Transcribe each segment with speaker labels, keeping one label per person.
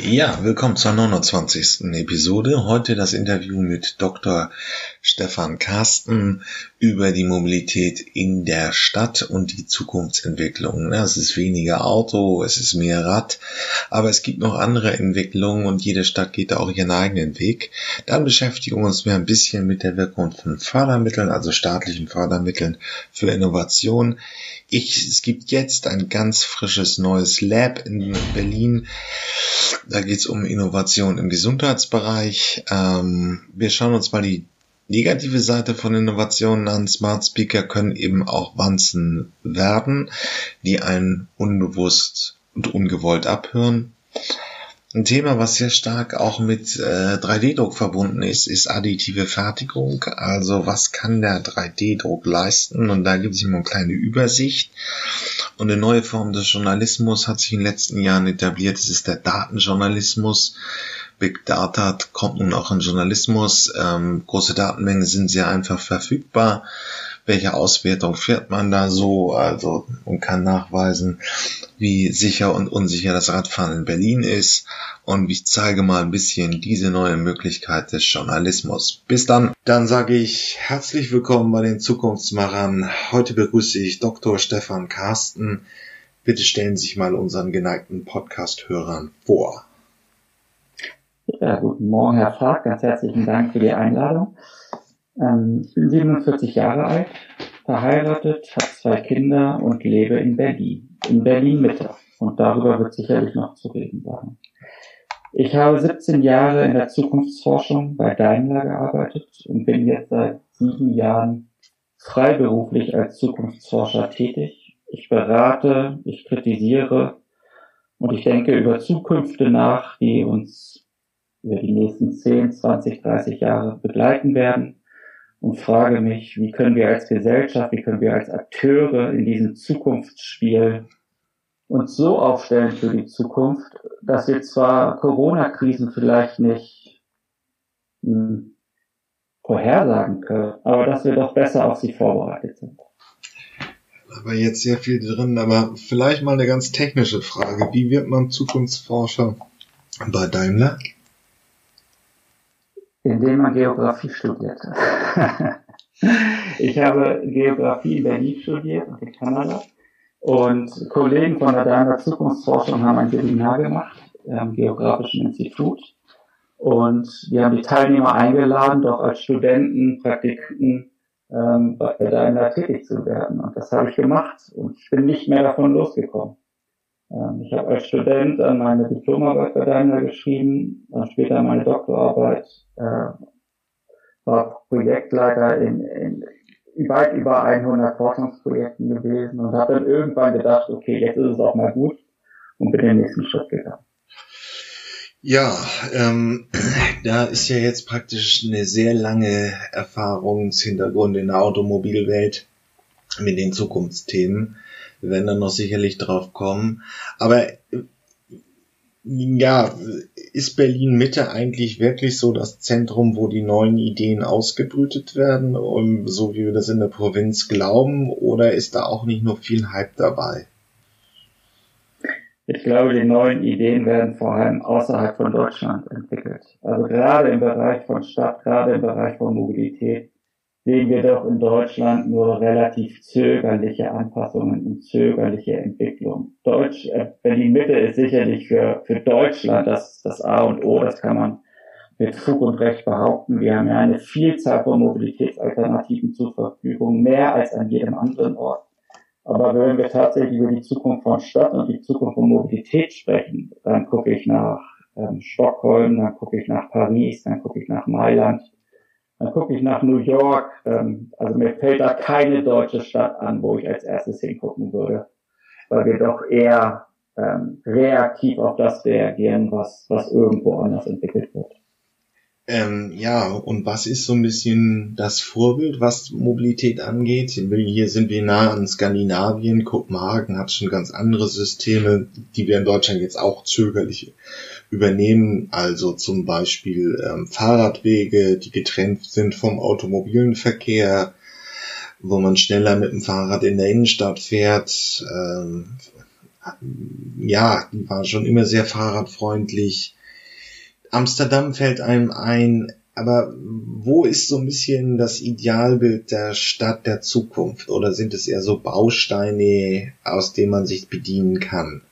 Speaker 1: Ja, willkommen zur 29. Episode. Heute das Interview mit Dr. Stefan Carsten über die Mobilität in der Stadt und die Zukunftsentwicklung. Es ist weniger Auto, es ist mehr Rad, aber es gibt noch andere Entwicklungen und jede Stadt geht da auch ihren eigenen Weg. Dann beschäftigen wir uns mehr ein bisschen mit der Wirkung von Fördermitteln, also staatlichen Fördermitteln für Innovation. Ich, es gibt jetzt ein ganz frisches neues Lab in Berlin. Da geht es um Innovation im Gesundheitsbereich. Ähm, wir schauen uns mal die negative Seite von Innovationen an. Smart Speaker können eben auch Wanzen werden, die einen unbewusst und ungewollt abhören. Ein Thema, was sehr stark auch mit äh, 3D-Druck verbunden ist, ist additive Fertigung. Also was kann der 3D-Druck leisten? Und da gibt es immer eine kleine Übersicht. Und eine neue Form des Journalismus hat sich in den letzten Jahren etabliert. Das ist der Datenjournalismus. Big Data kommt nun auch in Journalismus. Ähm, große Datenmengen sind sehr einfach verfügbar welche Auswertung fährt man da so, also und kann nachweisen, wie sicher und unsicher das Radfahren in Berlin ist und ich zeige mal ein bisschen diese neue Möglichkeit des Journalismus. Bis dann. Dann sage ich herzlich willkommen bei den Zukunftsmachern. Heute begrüße ich Dr. Stefan Carsten. Bitte stellen Sie sich mal unseren geneigten Podcast-Hörern vor.
Speaker 2: Ja, guten Morgen, Herr Fark. Ganz herzlichen Dank für die Einladung. Ähm, ich bin 47 Jahre alt, verheiratet, habe zwei Kinder und lebe in Berlin, in Berlin Mitte. Und darüber wird sicherlich noch zu reden sein. Ich habe 17 Jahre in der Zukunftsforschung bei Daimler gearbeitet und bin jetzt seit sieben Jahren freiberuflich als Zukunftsforscher tätig. Ich berate, ich kritisiere und ich denke über Zukünfte nach, die uns über die nächsten 10, 20, 30 Jahre begleiten werden und frage mich, wie können wir als Gesellschaft, wie können wir als Akteure in diesem Zukunftsspiel uns so aufstellen für die Zukunft, dass wir zwar Corona-Krisen vielleicht nicht hm, vorhersagen können, aber dass wir doch besser auf sie vorbereitet sind.
Speaker 1: Aber jetzt sehr viel drin, aber vielleicht mal eine ganz technische Frage. Wie wird man Zukunftsforscher bei Daimler?
Speaker 2: Indem man Geografie studiert. ich habe Geografie in Berlin studiert und in Kanada. Und Kollegen von der Daimler Zukunftsforschung haben ein Seminar gemacht am Geografischen Institut. Und die haben die Teilnehmer eingeladen, doch als Studenten, Praktikanten ähm, bei Daimler tätig zu werden. Und das habe ich gemacht und ich bin nicht mehr davon losgekommen. Ähm, ich habe als Student dann meine Diplomarbeit bei Daimler geschrieben, dann später meine Doktorarbeit, äh, war Projektleiter in, in weit über 100 Forschungsprojekten gewesen und habe dann irgendwann gedacht, okay, jetzt ist es auch mal gut und bin den nächsten Schritt gegangen.
Speaker 1: Ja, ähm, da ist ja jetzt praktisch eine sehr lange Erfahrungshintergrund in der Automobilwelt mit den Zukunftsthemen. Wir werden dann noch sicherlich drauf kommen. Aber ja, ist Berlin Mitte eigentlich wirklich so das Zentrum, wo die neuen Ideen ausgebrütet werden, so wie wir das in der Provinz glauben, oder ist da auch nicht nur viel Hype dabei?
Speaker 2: Ich glaube, die neuen Ideen werden vor allem außerhalb von Deutschland entwickelt. Also gerade im Bereich von Stadt, gerade im Bereich von Mobilität sehen wir doch in Deutschland nur relativ zögerliche Anpassungen und zögerliche Entwicklung. Deutsch, äh, Berlin Mitte ist sicherlich für, für Deutschland das, das A und O, das kann man mit Fug und Recht behaupten. Wir haben ja eine Vielzahl von Mobilitätsalternativen zur Verfügung, mehr als an jedem anderen Ort. Aber wenn wir tatsächlich über die Zukunft von Stadt und die Zukunft von Mobilität sprechen, dann gucke ich nach ähm, Stockholm, dann gucke ich nach Paris, dann gucke ich nach Mailand, dann gucke ich nach New York. Ähm, also mir fällt da keine deutsche Stadt an, wo ich als erstes hingucken würde, weil wir doch eher ähm, reaktiv auf das reagieren, was, was irgendwo anders entwickelt wird.
Speaker 1: Ähm, ja, und was ist so ein bisschen das Vorbild, was Mobilität angeht? Hier sind wir nah an Skandinavien. Kopenhagen hat schon ganz andere Systeme, die wir in Deutschland jetzt auch zögerlich übernehmen. Also zum Beispiel ähm, Fahrradwege, die getrennt sind vom automobilen Verkehr, wo man schneller mit dem Fahrrad in der Innenstadt fährt. Ähm, ja, die war schon immer sehr fahrradfreundlich. Amsterdam fällt einem ein, aber wo ist so ein bisschen das Idealbild der Stadt der Zukunft? Oder sind es eher so Bausteine, aus denen man sich bedienen kann?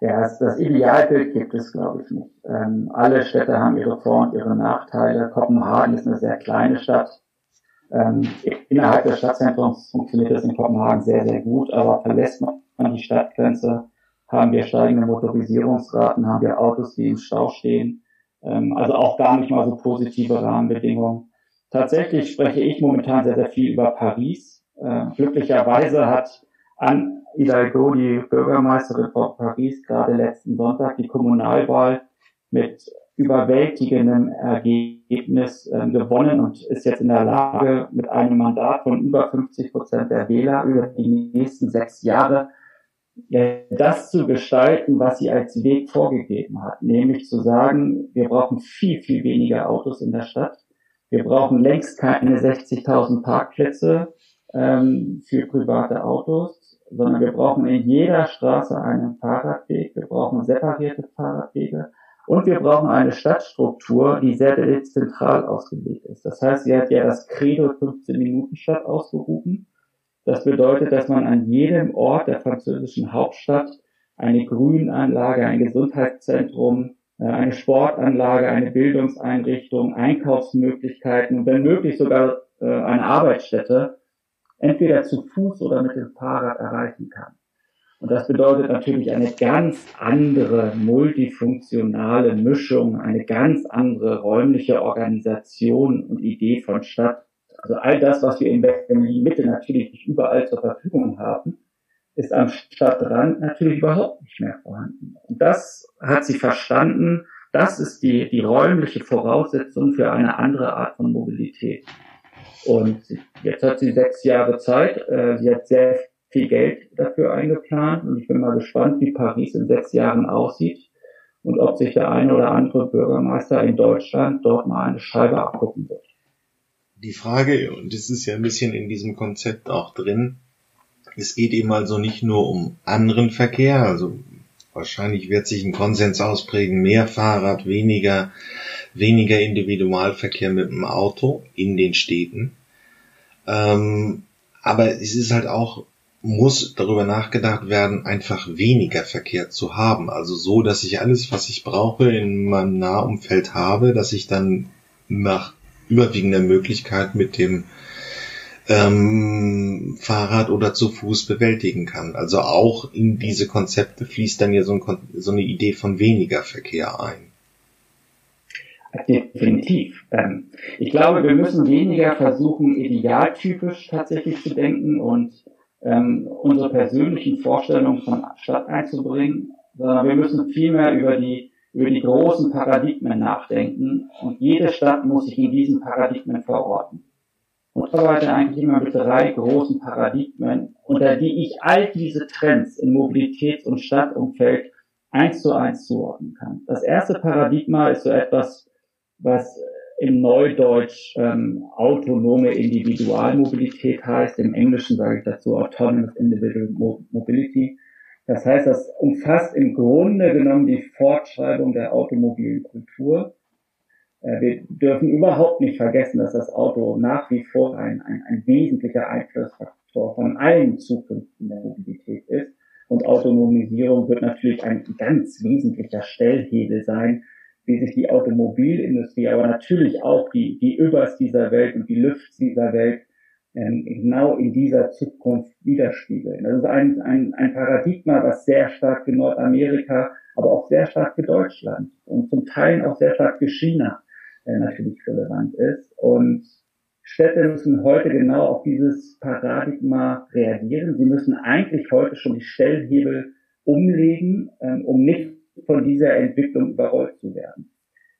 Speaker 2: Ja, das, das Idealbild gibt es, glaube ich, nicht. Ähm, alle Städte haben ihre Vor- und ihre Nachteile. Kopenhagen ist eine sehr kleine Stadt. Ähm, innerhalb des Stadtzentrums funktioniert das in Kopenhagen sehr, sehr gut, aber verlässt man die Stadtgrenze, haben wir steigende Motorisierungsraten, haben wir Autos, die im Stau stehen. Ähm, also auch gar nicht mal so positive Rahmenbedingungen. Tatsächlich spreche ich momentan sehr, sehr viel über Paris. Äh, glücklicherweise hat an Hidalgo, die Bürgermeisterin von Paris, gerade letzten Sonntag die Kommunalwahl mit überwältigendem Ergebnis äh, gewonnen und ist jetzt in der Lage, mit einem Mandat von über 50 Prozent der Wähler über die nächsten sechs Jahre ja, das zu gestalten, was sie als Weg vorgegeben hat, nämlich zu sagen, wir brauchen viel, viel weniger Autos in der Stadt. Wir brauchen längst keine 60.000 Parkplätze ähm, für private Autos, sondern wir brauchen in jeder Straße einen Fahrradweg, wir brauchen separierte Fahrradwege und wir brauchen eine Stadtstruktur, die sehr dezentral ausgelegt ist. Das heißt, sie hat ja das Credo 15 Minuten Stadt ausgerufen das bedeutet, dass man an jedem Ort der französischen Hauptstadt eine Grünanlage, ein Gesundheitszentrum, äh, eine Sportanlage, eine Bildungseinrichtung, Einkaufsmöglichkeiten und wenn möglich sogar äh, eine Arbeitsstätte entweder zu Fuß oder mit dem Fahrrad erreichen kann. Und das bedeutet natürlich eine ganz andere multifunktionale Mischung, eine ganz andere räumliche Organisation und Idee von Stadt, also all das, was wir in Berlin-Mitte natürlich nicht überall zur Verfügung haben, ist am Stadtrand natürlich überhaupt nicht mehr vorhanden. Und das hat sie verstanden. Das ist die, die räumliche Voraussetzung für eine andere Art von Mobilität. Und jetzt hat sie sechs Jahre Zeit. Äh, sie hat sehr viel Geld dafür eingeplant. Und ich bin mal gespannt, wie Paris in sechs Jahren aussieht und ob sich der eine oder andere Bürgermeister in Deutschland dort mal eine Scheibe abgucken wird
Speaker 1: die Frage, und das ist ja ein bisschen in diesem Konzept auch drin, es geht eben also nicht nur um anderen Verkehr, also wahrscheinlich wird sich ein Konsens ausprägen, mehr Fahrrad, weniger, weniger Individualverkehr mit dem Auto in den Städten. Ähm, aber es ist halt auch, muss darüber nachgedacht werden, einfach weniger Verkehr zu haben. Also so, dass ich alles, was ich brauche, in meinem Nahumfeld habe, dass ich dann nach überwiegender Möglichkeit mit dem ähm, Fahrrad oder zu Fuß bewältigen kann. Also auch in diese Konzepte fließt dann ja so, ein, so eine Idee von weniger Verkehr ein.
Speaker 2: Definitiv. Ähm, ich glaube, wir müssen weniger versuchen, idealtypisch tatsächlich zu denken und ähm, unsere persönlichen Vorstellungen von Stadt einzubringen, sondern wir müssen vielmehr über die über die großen Paradigmen nachdenken und jede Stadt muss sich in diesen Paradigmen verorten. Und arbeite eigentlich immer mit drei großen Paradigmen, unter die ich all diese Trends im Mobilitäts- und Stadtumfeld eins zu eins zuordnen kann. Das erste Paradigma ist so etwas, was im Neudeutsch ähm, autonome Individualmobilität heißt. Im Englischen sage ich dazu Autonomous Individual Mobility. Das heißt, das umfasst im Grunde genommen die Fortschreibung der automobilen Kultur. Äh, wir dürfen überhaupt nicht vergessen, dass das Auto nach wie vor ein, ein, ein wesentlicher Einflussfaktor von allen Zukünften der Mobilität ist. Und Autonomisierung wird natürlich ein ganz wesentlicher Stellhebel sein, wie sich die Automobilindustrie, aber natürlich auch die, die Übers dieser Welt und die Lüfts dieser Welt genau in dieser Zukunft widerspiegeln. Das ist ein, ein, ein Paradigma, was sehr stark für Nordamerika, aber auch sehr stark für Deutschland und zum Teil auch sehr stark für China äh, natürlich relevant ist. Und Städte müssen heute genau auf dieses Paradigma reagieren. Sie müssen eigentlich heute schon die Stellhebel umlegen, ähm, um nicht von dieser Entwicklung überrollt zu werden.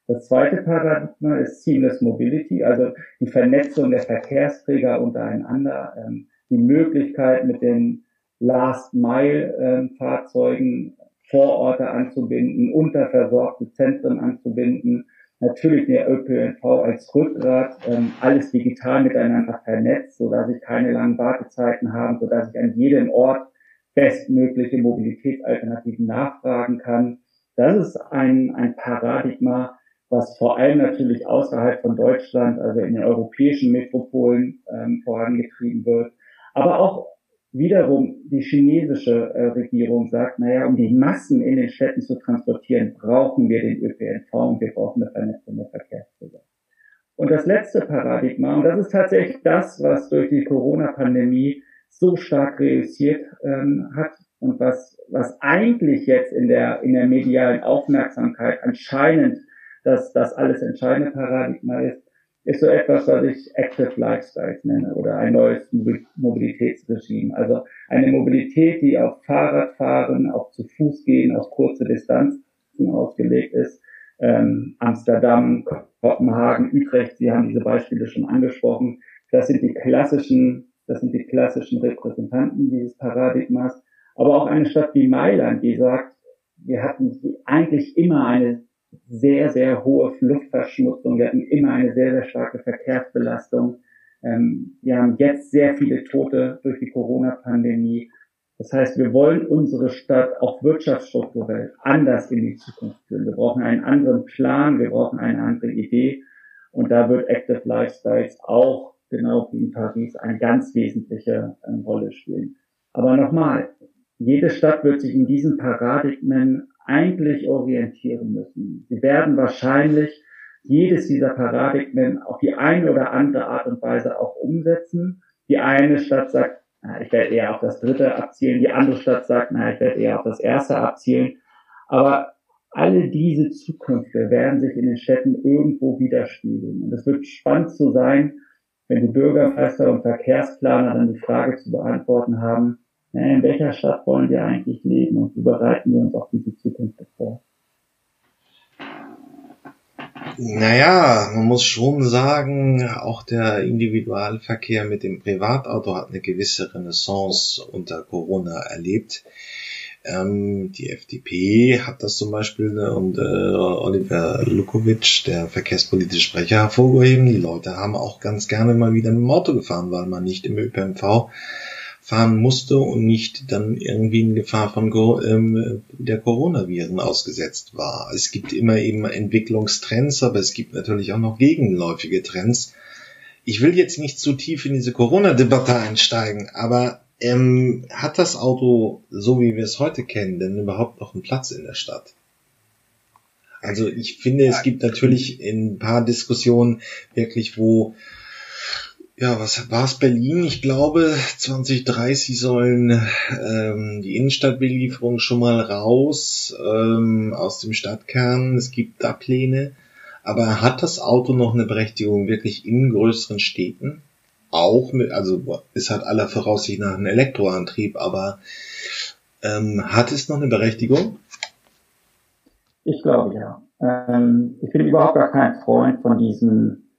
Speaker 2: Das zweite Paradigma ist Seamless Mobility, also die Vernetzung der Verkehrsträger untereinander, ähm, die Möglichkeit mit den Last-Mile-Fahrzeugen Vororte anzubinden, unterversorgte Zentren anzubinden, natürlich der ÖPNV als Rückgrat, ähm, alles digital miteinander vernetzt, so dass ich keine langen Wartezeiten habe, so dass ich an jedem Ort bestmögliche Mobilitätsalternativen nachfragen kann. Das ist ein, ein Paradigma, was vor allem natürlich außerhalb von Deutschland, also in den europäischen Metropolen ähm, vorangetrieben wird, aber auch wiederum die chinesische äh, Regierung sagt, naja, um die Massen in den Städten zu transportieren, brauchen wir den ÖPNV und wir brauchen eine Vernetzung der Verkehrsmittel. Und das letzte Paradigma, und das ist tatsächlich das, was durch die Corona-Pandemie so stark reüssiert ähm, hat und was, was eigentlich jetzt in der, in der medialen Aufmerksamkeit anscheinend das, das alles entscheidende Paradigma ist, ist so etwas, was ich Active Lifestyles nenne oder ein neues Mobilitätsregime. Also eine Mobilität, die auf Fahrradfahren, auf zu Fuß gehen, auf kurze Distanzen ausgelegt ist. Ähm, Amsterdam, Kopenhagen, Utrecht, Sie haben diese Beispiele schon angesprochen. Das sind die klassischen, das sind die klassischen Repräsentanten dieses Paradigmas. Aber auch eine Stadt wie Mailand, die sagt, wir hatten eigentlich immer eine sehr, sehr hohe Luftverschmutzung. Wir hatten immer eine sehr, sehr starke Verkehrsbelastung. Ähm, wir haben jetzt sehr viele Tote durch die Corona-Pandemie. Das heißt, wir wollen unsere Stadt auch wirtschaftsstrukturell anders in die Zukunft führen. Wir brauchen einen anderen Plan, wir brauchen eine andere Idee. Und da wird Active Lifestyles auch, genau wie in Paris, eine ganz wesentliche äh, Rolle spielen. Aber nochmal, jede Stadt wird sich in diesen Paradigmen eigentlich orientieren müssen. Sie werden wahrscheinlich jedes dieser Paradigmen auf die eine oder andere Art und Weise auch umsetzen. Die eine Stadt sagt, na, ich werde eher auf das dritte abzielen, die andere Stadt sagt, na, ich werde eher auf das erste abzielen. Aber alle diese Zukünfte werden sich in den Städten irgendwo widerspiegeln. Und es wird spannend zu sein, wenn die Bürgermeister und Verkehrsplaner dann die Frage zu beantworten haben, in welcher Stadt wollen wir eigentlich leben und wie bereiten wir uns auf diese Zukunft vor?
Speaker 1: Naja, man muss schon sagen, auch der Individualverkehr mit dem Privatauto hat eine gewisse Renaissance unter Corona erlebt. Ähm, die FDP hat das zum Beispiel ne, und äh, Oliver Lukovic, der verkehrspolitische Sprecher, hervorgehoben. Die Leute haben auch ganz gerne mal wieder mit dem Auto gefahren, weil man nicht im ÖPNV fahren musste und nicht dann irgendwie in Gefahr von ähm, der Coronaviren ausgesetzt war. Es gibt immer eben Entwicklungstrends, aber es gibt natürlich auch noch gegenläufige Trends. Ich will jetzt nicht zu tief in diese Corona-Debatte einsteigen, aber ähm, hat das Auto, so wie wir es heute kennen, denn überhaupt noch einen Platz in der Stadt? Also ich finde, es gibt natürlich in ein paar Diskussionen wirklich, wo ja, was war es Berlin? Ich glaube, 2030 sollen ähm, die Innenstadtbelieferungen schon mal raus ähm, aus dem Stadtkern. Es gibt da Pläne. Aber hat das Auto noch eine Berechtigung wirklich in größeren Städten? Auch mit, also es hat aller Voraussicht nach einen Elektroantrieb, aber ähm, hat es noch eine Berechtigung?
Speaker 2: Ich glaube ja. Ähm, ich bin überhaupt gar kein Freund von diesen,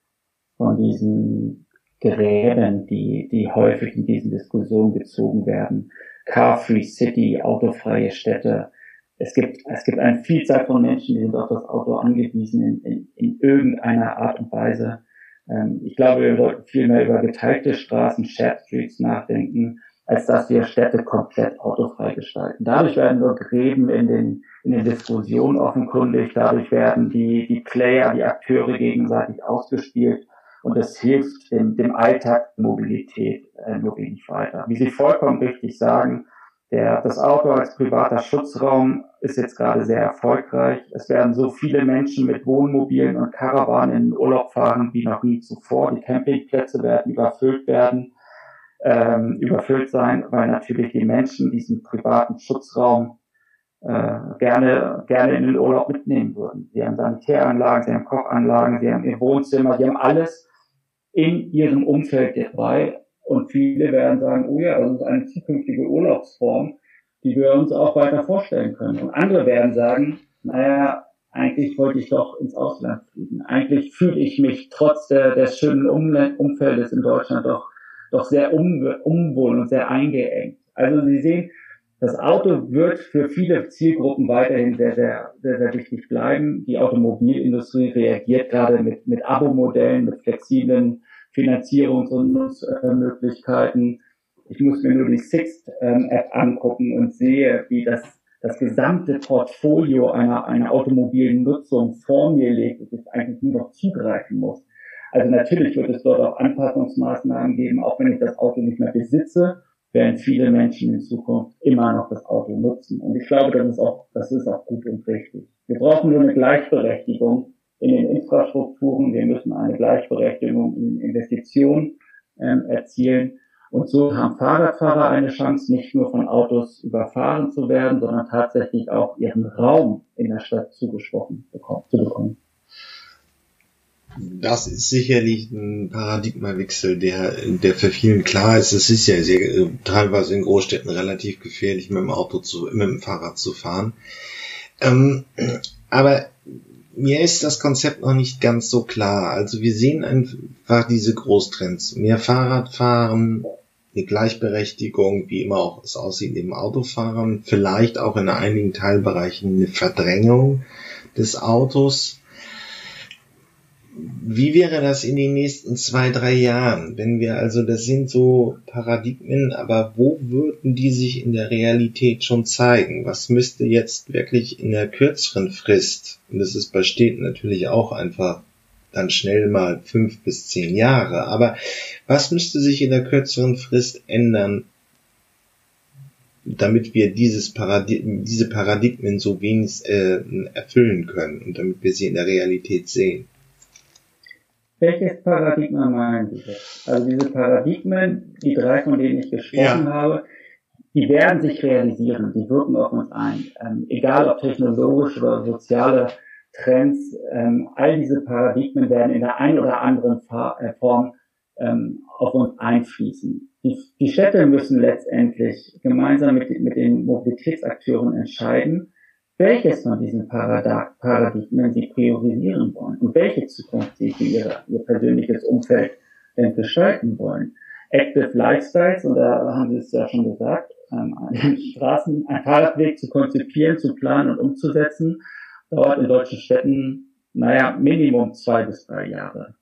Speaker 2: von diesen Gräben, die, die häufig in diesen Diskussionen gezogen werden. Car-Free City, autofreie Städte. Es gibt, es gibt eine Vielzahl von Menschen, die sind auf das Auto angewiesen in, in, in irgendeiner Art und Weise. Ähm, ich glaube, wir sollten viel mehr über geteilte Straßen, Shared Streets nachdenken, als dass wir Städte komplett autofrei gestalten. Dadurch werden nur Gräben in den, in den Diskussionen offenkundig, dadurch werden die, die Player, die Akteure gegenseitig ausgespielt und das hilft dem, dem Alltag Mobilität äh, wenig weiter. Wie Sie vollkommen richtig sagen, der, das Auto als privater Schutzraum ist jetzt gerade sehr erfolgreich. Es werden so viele Menschen mit Wohnmobilen und Karawanen in den Urlaub fahren wie noch nie zuvor. Die Campingplätze werden überfüllt werden, ähm, überfüllt sein, weil natürlich die Menschen diesen privaten Schutzraum äh, gerne, gerne in den Urlaub mitnehmen würden. Sie haben Sanitäranlagen, sie haben Kochanlagen, sie haben ihr Wohnzimmer, sie haben alles, in ihrem Umfeld dabei. Und viele werden sagen, oh ja, das ist eine zukünftige Urlaubsform, die wir uns auch weiter vorstellen können. Und andere werden sagen, naja, eigentlich wollte ich doch ins Ausland fliegen. Eigentlich fühle ich mich trotz der, des schönen Umfeldes in Deutschland doch, doch sehr unwohl und sehr eingeengt. Also Sie sehen, das Auto wird für viele Zielgruppen weiterhin sehr, sehr, sehr, sehr wichtig bleiben. Die Automobilindustrie reagiert gerade mit, mit Abo-Modellen, mit flexiblen Finanzierungs- und Nutzmöglichkeiten. Ich muss mir nur die Sixt-App angucken und sehe, wie das, das gesamte Portfolio einer, einer automobilen Nutzung vor mir liegt und ich eigentlich nur noch zugreifen muss. Also natürlich wird es dort auch Anpassungsmaßnahmen geben, auch wenn ich das Auto nicht mehr besitze, werden viele Menschen in Zukunft immer noch das Auto nutzen. Und ich glaube, das ist auch, das ist auch gut und richtig. Wir brauchen nur eine Gleichberechtigung in den Infrastrukturen. Wir müssen eine Gleichberechtigung in Investitionen ähm, erzielen. Und so haben Fahrradfahrer eine Chance, nicht nur von Autos überfahren zu werden, sondern tatsächlich auch ihren Raum in der Stadt zugesprochen zu bekommen.
Speaker 1: Das ist sicherlich ein Paradigmawechsel, der, der für vielen klar ist. Es ist ja sehr, teilweise in Großstädten relativ gefährlich, mit dem Auto zu, mit dem Fahrrad zu fahren. Ähm, aber mir ist das Konzept noch nicht ganz so klar. Also wir sehen einfach diese Großtrends. Mehr Fahrradfahren, eine Gleichberechtigung, wie immer auch es aussieht, im Autofahren, vielleicht auch in einigen Teilbereichen eine Verdrängung des Autos wie wäre das in den nächsten zwei, drei Jahren? Wenn wir also, das sind so Paradigmen, aber wo würden die sich in der Realität schon zeigen? Was müsste jetzt wirklich in der kürzeren Frist, und das ist bei Städten natürlich auch einfach dann schnell mal fünf bis zehn Jahre, aber was müsste sich in der kürzeren Frist ändern, damit wir dieses Paradigm, diese Paradigmen so wenig äh, erfüllen können und damit wir sie in der Realität sehen?
Speaker 2: Welches Paradigma meinen Sie jetzt? Also diese Paradigmen, die drei, von denen ich gesprochen ja. habe, die werden sich realisieren, die wirken auf uns ein. Ähm, egal ob technologisch oder soziale Trends, ähm, all diese Paradigmen werden in der einen oder anderen äh, Form ähm, auf uns einfließen. Die, die Städte müssen letztendlich gemeinsam mit, mit den Mobilitätsakteuren entscheiden, welches von diesen Paradigmen sie priorisieren wollen und welche Zukunft sie für ihre, ihr persönliches Umfeld denn gestalten wollen. Active Lifestyles, und da haben Sie es ja schon gesagt, ähm, einen Straßen, einen Fahrradweg zu konzipieren, zu planen und umzusetzen, dauert in deutschen Städten, naja, Minimum zwei bis drei Jahre.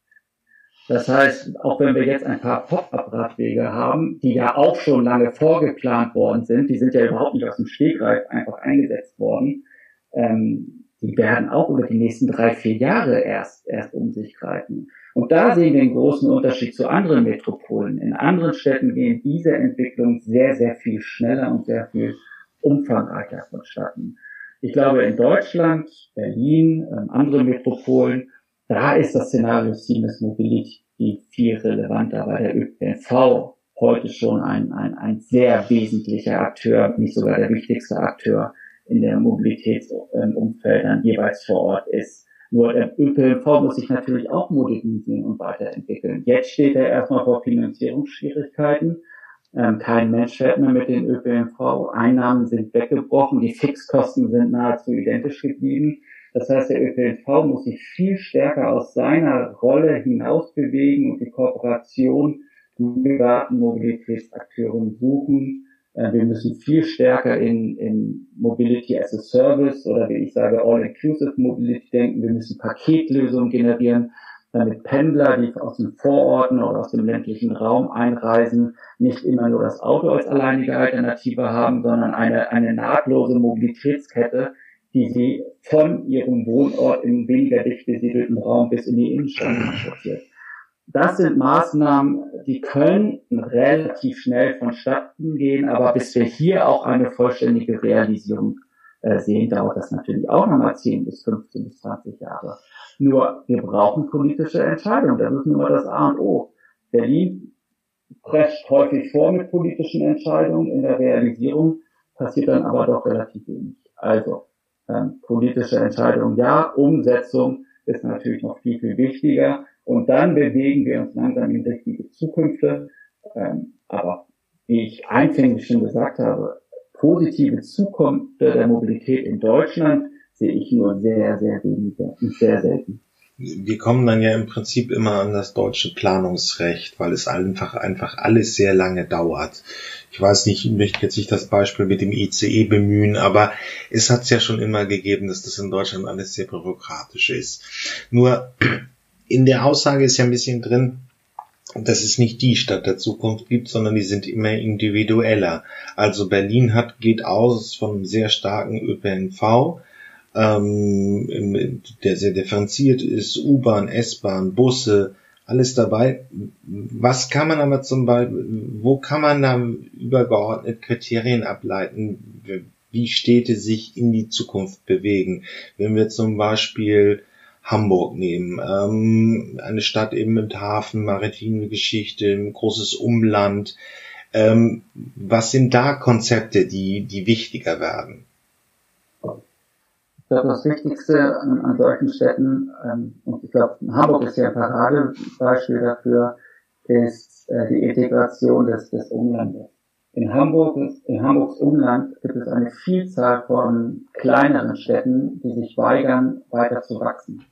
Speaker 2: Das heißt, auch wenn wir jetzt ein paar Pop-up-Radwege haben, die ja auch schon lange vorgeplant worden sind, die sind ja überhaupt nicht aus dem Stegreif einfach eingesetzt worden, ähm, die werden auch über die nächsten drei, vier Jahre erst, erst um sich greifen. Und da sehen wir einen großen Unterschied zu anderen Metropolen. In anderen Städten gehen diese Entwicklungen sehr, sehr viel schneller und sehr viel umfangreicher vonstatten. Ich glaube, in Deutschland, Berlin, ähm, andere Metropolen, da ist das Szenario Seamless Mobility viel relevanter, weil der ÖPNV heute schon ein, ein, ein sehr wesentlicher Akteur, nicht sogar der wichtigste Akteur in der Mobilitätsumfeld dann jeweils vor Ort ist. Nur der ÖPNV muss sich natürlich auch modernisieren und weiterentwickeln. Jetzt steht er erstmal vor Finanzierungsschwierigkeiten. Ähm, kein Mensch fährt mehr mit den ÖPNV. Einnahmen sind weggebrochen. Die Fixkosten sind nahezu identisch geblieben. Das heißt, der ÖPNV muss sich viel stärker aus seiner Rolle hinaus bewegen und die Kooperation mit privaten Mobilitätsakteuren suchen. Äh, wir müssen viel stärker in, in Mobility as a Service oder wie ich sage All-Inclusive Mobility denken. Wir müssen Paketlösungen generieren, damit Pendler, die aus den Vororten oder aus dem ländlichen Raum einreisen, nicht immer nur das Auto als alleinige Alternative haben, sondern eine, eine nahtlose Mobilitätskette, die sie von ihrem Wohnort in weniger dicht besiedelten Raum bis in die Innenstadt transportiert. Das sind Maßnahmen, die können relativ schnell vonstatten gehen, aber bis wir hier auch eine vollständige Realisierung äh, sehen, dauert das natürlich auch nochmal 10 bis 15 bis 20 Jahre. Nur wir brauchen politische Entscheidungen. Das ist mal das A und O. Berlin prescht häufig vor mit politischen Entscheidungen. In der Realisierung passiert dann aber doch relativ wenig. Also politische Entscheidung ja, Umsetzung ist natürlich noch viel, viel wichtiger. Und dann bewegen wir uns langsam in richtige Zukünfte. Ähm, aber wie ich einfänglich schon gesagt habe, positive Zukunft der Mobilität in Deutschland sehe ich nur sehr, sehr wenige und sehr selten
Speaker 1: wir kommen dann ja im Prinzip immer an das deutsche Planungsrecht, weil es einfach, einfach alles sehr lange dauert. Ich weiß nicht, ich möchte jetzt nicht das Beispiel mit dem ICE bemühen, aber es hat es ja schon immer gegeben, dass das in Deutschland alles sehr bürokratisch ist. Nur in der Aussage ist ja ein bisschen drin, dass es nicht die Stadt der Zukunft gibt, sondern die sind immer individueller. Also Berlin hat, geht aus von einem sehr starken ÖPNV, ähm, der sehr differenziert ist, U-Bahn, S-Bahn, Busse, alles dabei. Was kann man aber zum Beispiel, wo kann man da übergeordnet Kriterien ableiten, wie Städte sich in die Zukunft bewegen? Wenn wir zum Beispiel Hamburg nehmen, ähm, eine Stadt eben mit Hafen, maritime Geschichte, großes Umland. Ähm, was sind da Konzepte, die, die wichtiger werden?
Speaker 2: Ich glaube, das Wichtigste an, an solchen Städten, ähm, und ich glaube, Hamburg ist ja ein Paradebeispiel dafür, ist äh, die Integration des, des Umlandes. In Hamburg, in Hamburgs Umland gibt es eine Vielzahl von kleineren Städten, die sich weigern, weiter zu wachsen.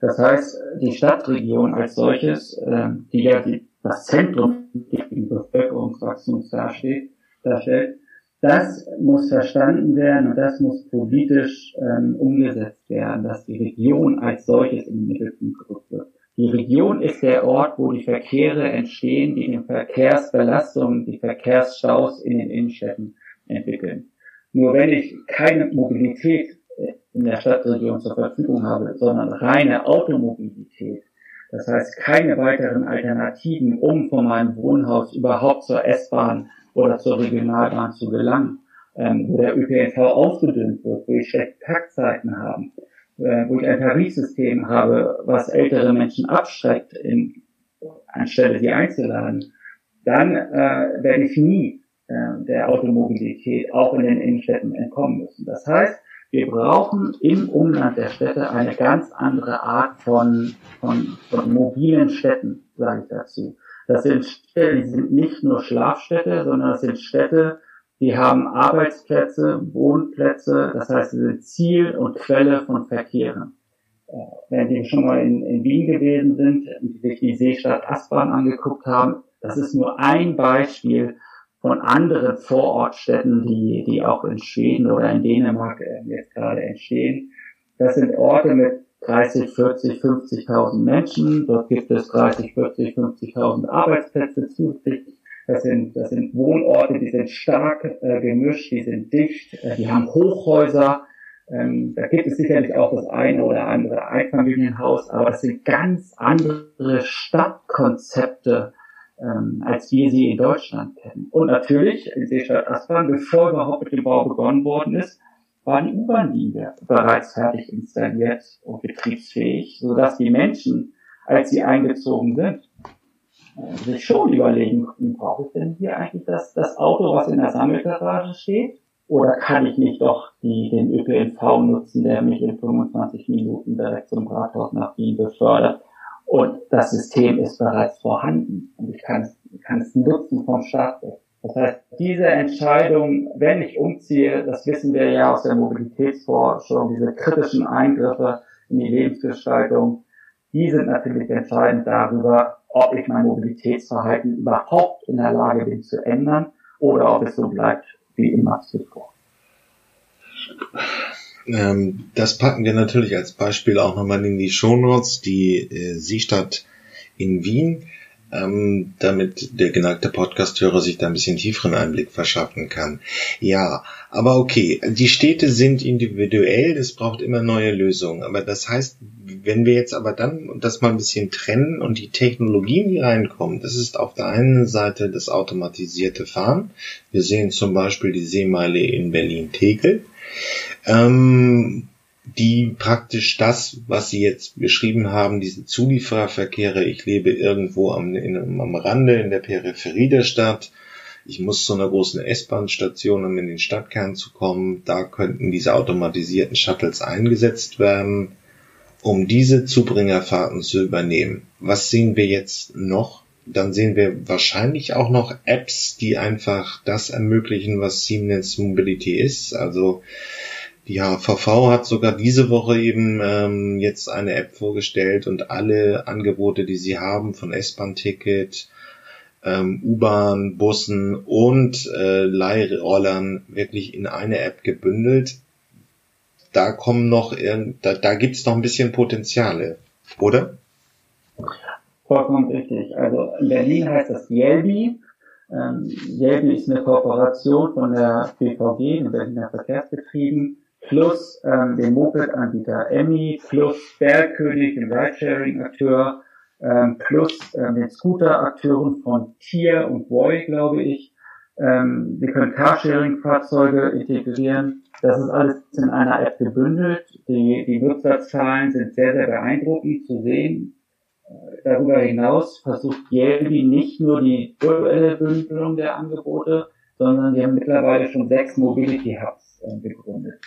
Speaker 2: Das heißt, die Stadtregion als solches, äh, die ja die, das Zentrum des Bevölkerungswachstums darstellt, darstellt, das muss verstanden werden und das muss politisch ähm, umgesetzt werden, dass die Region als solches in den Mittelpunkt gerückt wird. Die Region ist der Ort, wo die Verkehre entstehen, die den Verkehrsbelastungen, die Verkehrsstaus in den Innenstädten entwickeln. Nur wenn ich keine Mobilität äh, in der Stadtregion zur Verfügung habe, sondern reine Automobilität, das heißt keine weiteren Alternativen, um von meinem Wohnhaus überhaupt zur S-Bahn oder zur Regionalbahn zu gelangen, ähm, wo der ÖPNV ausgedünnt wird, wo ich schlechte Taktzeiten habe, äh, wo ich ein Tarifsystem habe, was ältere Menschen abschreckt, in, anstelle sie einzuladen, dann äh, werde ich nie äh, der Automobilität auch in den Innenstädten entkommen müssen. Das heißt, wir brauchen im Umland der Städte eine ganz andere Art von, von, von mobilen Städten, sage ich dazu. Das sind Städte, die sind nicht nur Schlafstädte, sondern das sind Städte, die haben Arbeitsplätze, Wohnplätze, das heißt, sie sind Ziel und Quelle von Verkehren. Äh, wenn Sie schon mal in, in Wien gewesen sind und sich die Seestadt Aspern angeguckt haben, das ist nur ein Beispiel von anderen Vorortstädten, die, die auch in Schweden oder in Dänemark äh, jetzt gerade entstehen. Das sind Orte mit 30, 40, 50.000 Menschen. Dort gibt es 30, 40, 50.000 Arbeitsplätze zusätzlich. Das sind, das sind Wohnorte, die sind stark äh, gemischt, die sind dicht, äh, die haben Hochhäuser. Ähm, da gibt es sicherlich auch das eine oder andere Einfamilienhaus, aber das sind ganz andere Stadtkonzepte, ähm, als wir sie in Deutschland kennen. Und natürlich, in Seestadt Aspern, bevor überhaupt mit dem Bau begonnen worden ist, war die U-Bahn-Linie bereits fertig installiert und betriebsfähig, sodass die Menschen, als sie eingezogen sind, äh, sich schon überlegen brauche ich denn hier eigentlich das, das Auto, was in der Sammelgarage steht? Oder kann ich nicht doch die, den ÖPNV nutzen, der mich in 25 Minuten direkt zum Rathaus nach Wien befördert? Und das System ist bereits vorhanden und ich kann es, kann es nutzen vom Start weg. Das heißt, diese Entscheidung, wenn ich umziehe, das wissen wir ja aus der Mobilitätsforschung, diese kritischen Eingriffe in die Lebensgestaltung, die sind natürlich entscheidend darüber, ob ich mein Mobilitätsverhalten überhaupt in der Lage bin zu ändern oder ob es so bleibt wie immer zuvor.
Speaker 1: Ähm, das packen wir natürlich als Beispiel auch nochmal in die Shownotes, die äh, Seestadt in Wien, ähm, damit der geneigte Podcasthörer sich da ein bisschen tieferen Einblick verschaffen kann. Ja, aber okay, die Städte sind individuell, es braucht immer neue Lösungen. Aber das heißt, wenn wir jetzt aber dann das mal ein bisschen trennen und die Technologien, die reinkommen, das ist auf der einen Seite das automatisierte Fahren. Wir sehen zum Beispiel die Seemeile in Berlin-Tegel ähm, die praktisch das, was Sie jetzt beschrieben haben, diese Zuliefererverkehre, ich lebe irgendwo am, in, am Rande in der Peripherie der Stadt, ich muss zu einer großen S-Bahn-Station, um in den Stadtkern zu kommen, da könnten diese automatisierten Shuttles eingesetzt werden, um diese Zubringerfahrten zu übernehmen. Was sehen wir jetzt noch? Dann sehen wir wahrscheinlich auch noch Apps, die einfach das ermöglichen, was Siemens Mobility ist. Also die HVV hat sogar diese Woche eben ähm, jetzt eine App vorgestellt und alle Angebote, die sie haben, von S-Bahn-Ticket, ähm, U-Bahn, Bussen und äh, Leihrollern wirklich in eine App gebündelt. Da kommen noch, da, da gibt's noch ein bisschen Potenziale, oder?
Speaker 2: Vollkommen richtig. Also in Berlin heißt das Yelby. Ähm, Yelby ist eine Kooperation von der BVG, den Berliner Verkehrsbetrieben, plus ähm, dem Moped-Anbieter Emmy, plus Bergkönig, dem Ridesharing-Akteur, ähm, plus ähm, den Scooter-Akteuren von Tier und Boy, glaube ich. Ähm, wir können Carsharing-Fahrzeuge integrieren. Das ist alles in einer App gebündelt. Die, die Nutzerzahlen sind sehr, sehr beeindruckend zu sehen. Äh, darüber hinaus versucht Yelby nicht nur die virtuelle Bündelung der Angebote, sondern wir haben mittlerweile schon sechs Mobility Hubs äh, gegründet.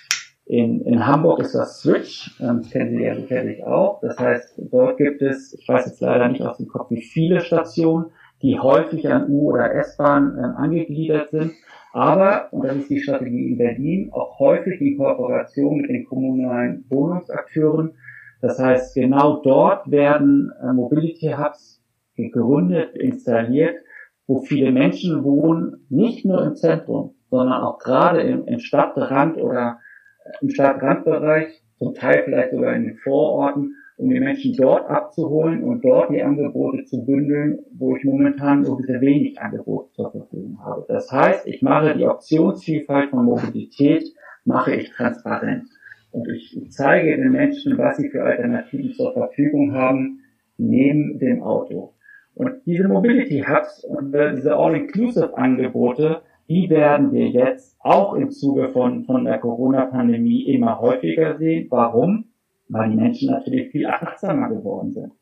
Speaker 2: In, in Hamburg ist das Switch, ähm, das kennen Sie ja sicherlich auch. Das heißt, dort gibt es, ich weiß jetzt leider nicht aus dem Kopf, wie viele Stationen, die häufig an U- oder S-Bahn ähm, angegliedert sind, aber, und das ist die Strategie in Berlin, auch häufig in Kooperation mit den kommunalen Wohnungsakteuren. Das heißt, genau dort werden äh, Mobility Hubs gegründet, installiert, wo viele Menschen wohnen, nicht nur im Zentrum, sondern auch gerade im, im Stadtrand oder im Stadtrandbereich, zum Teil vielleicht sogar in den Vororten, um die Menschen dort abzuholen und dort die Angebote zu bündeln, wo ich momentan so sehr wenig Angebot zur Verfügung habe. Das heißt, ich mache die Optionsvielfalt von Mobilität, mache ich transparent. Und ich zeige den Menschen, was sie für Alternativen zur Verfügung haben, neben dem Auto. Und diese Mobility Hubs und äh, diese All-Inclusive-Angebote, die werden wir jetzt auch im Zuge von, von der Corona-Pandemie immer häufiger sehen. Warum? Weil die Menschen natürlich viel achtsamer geworden sind.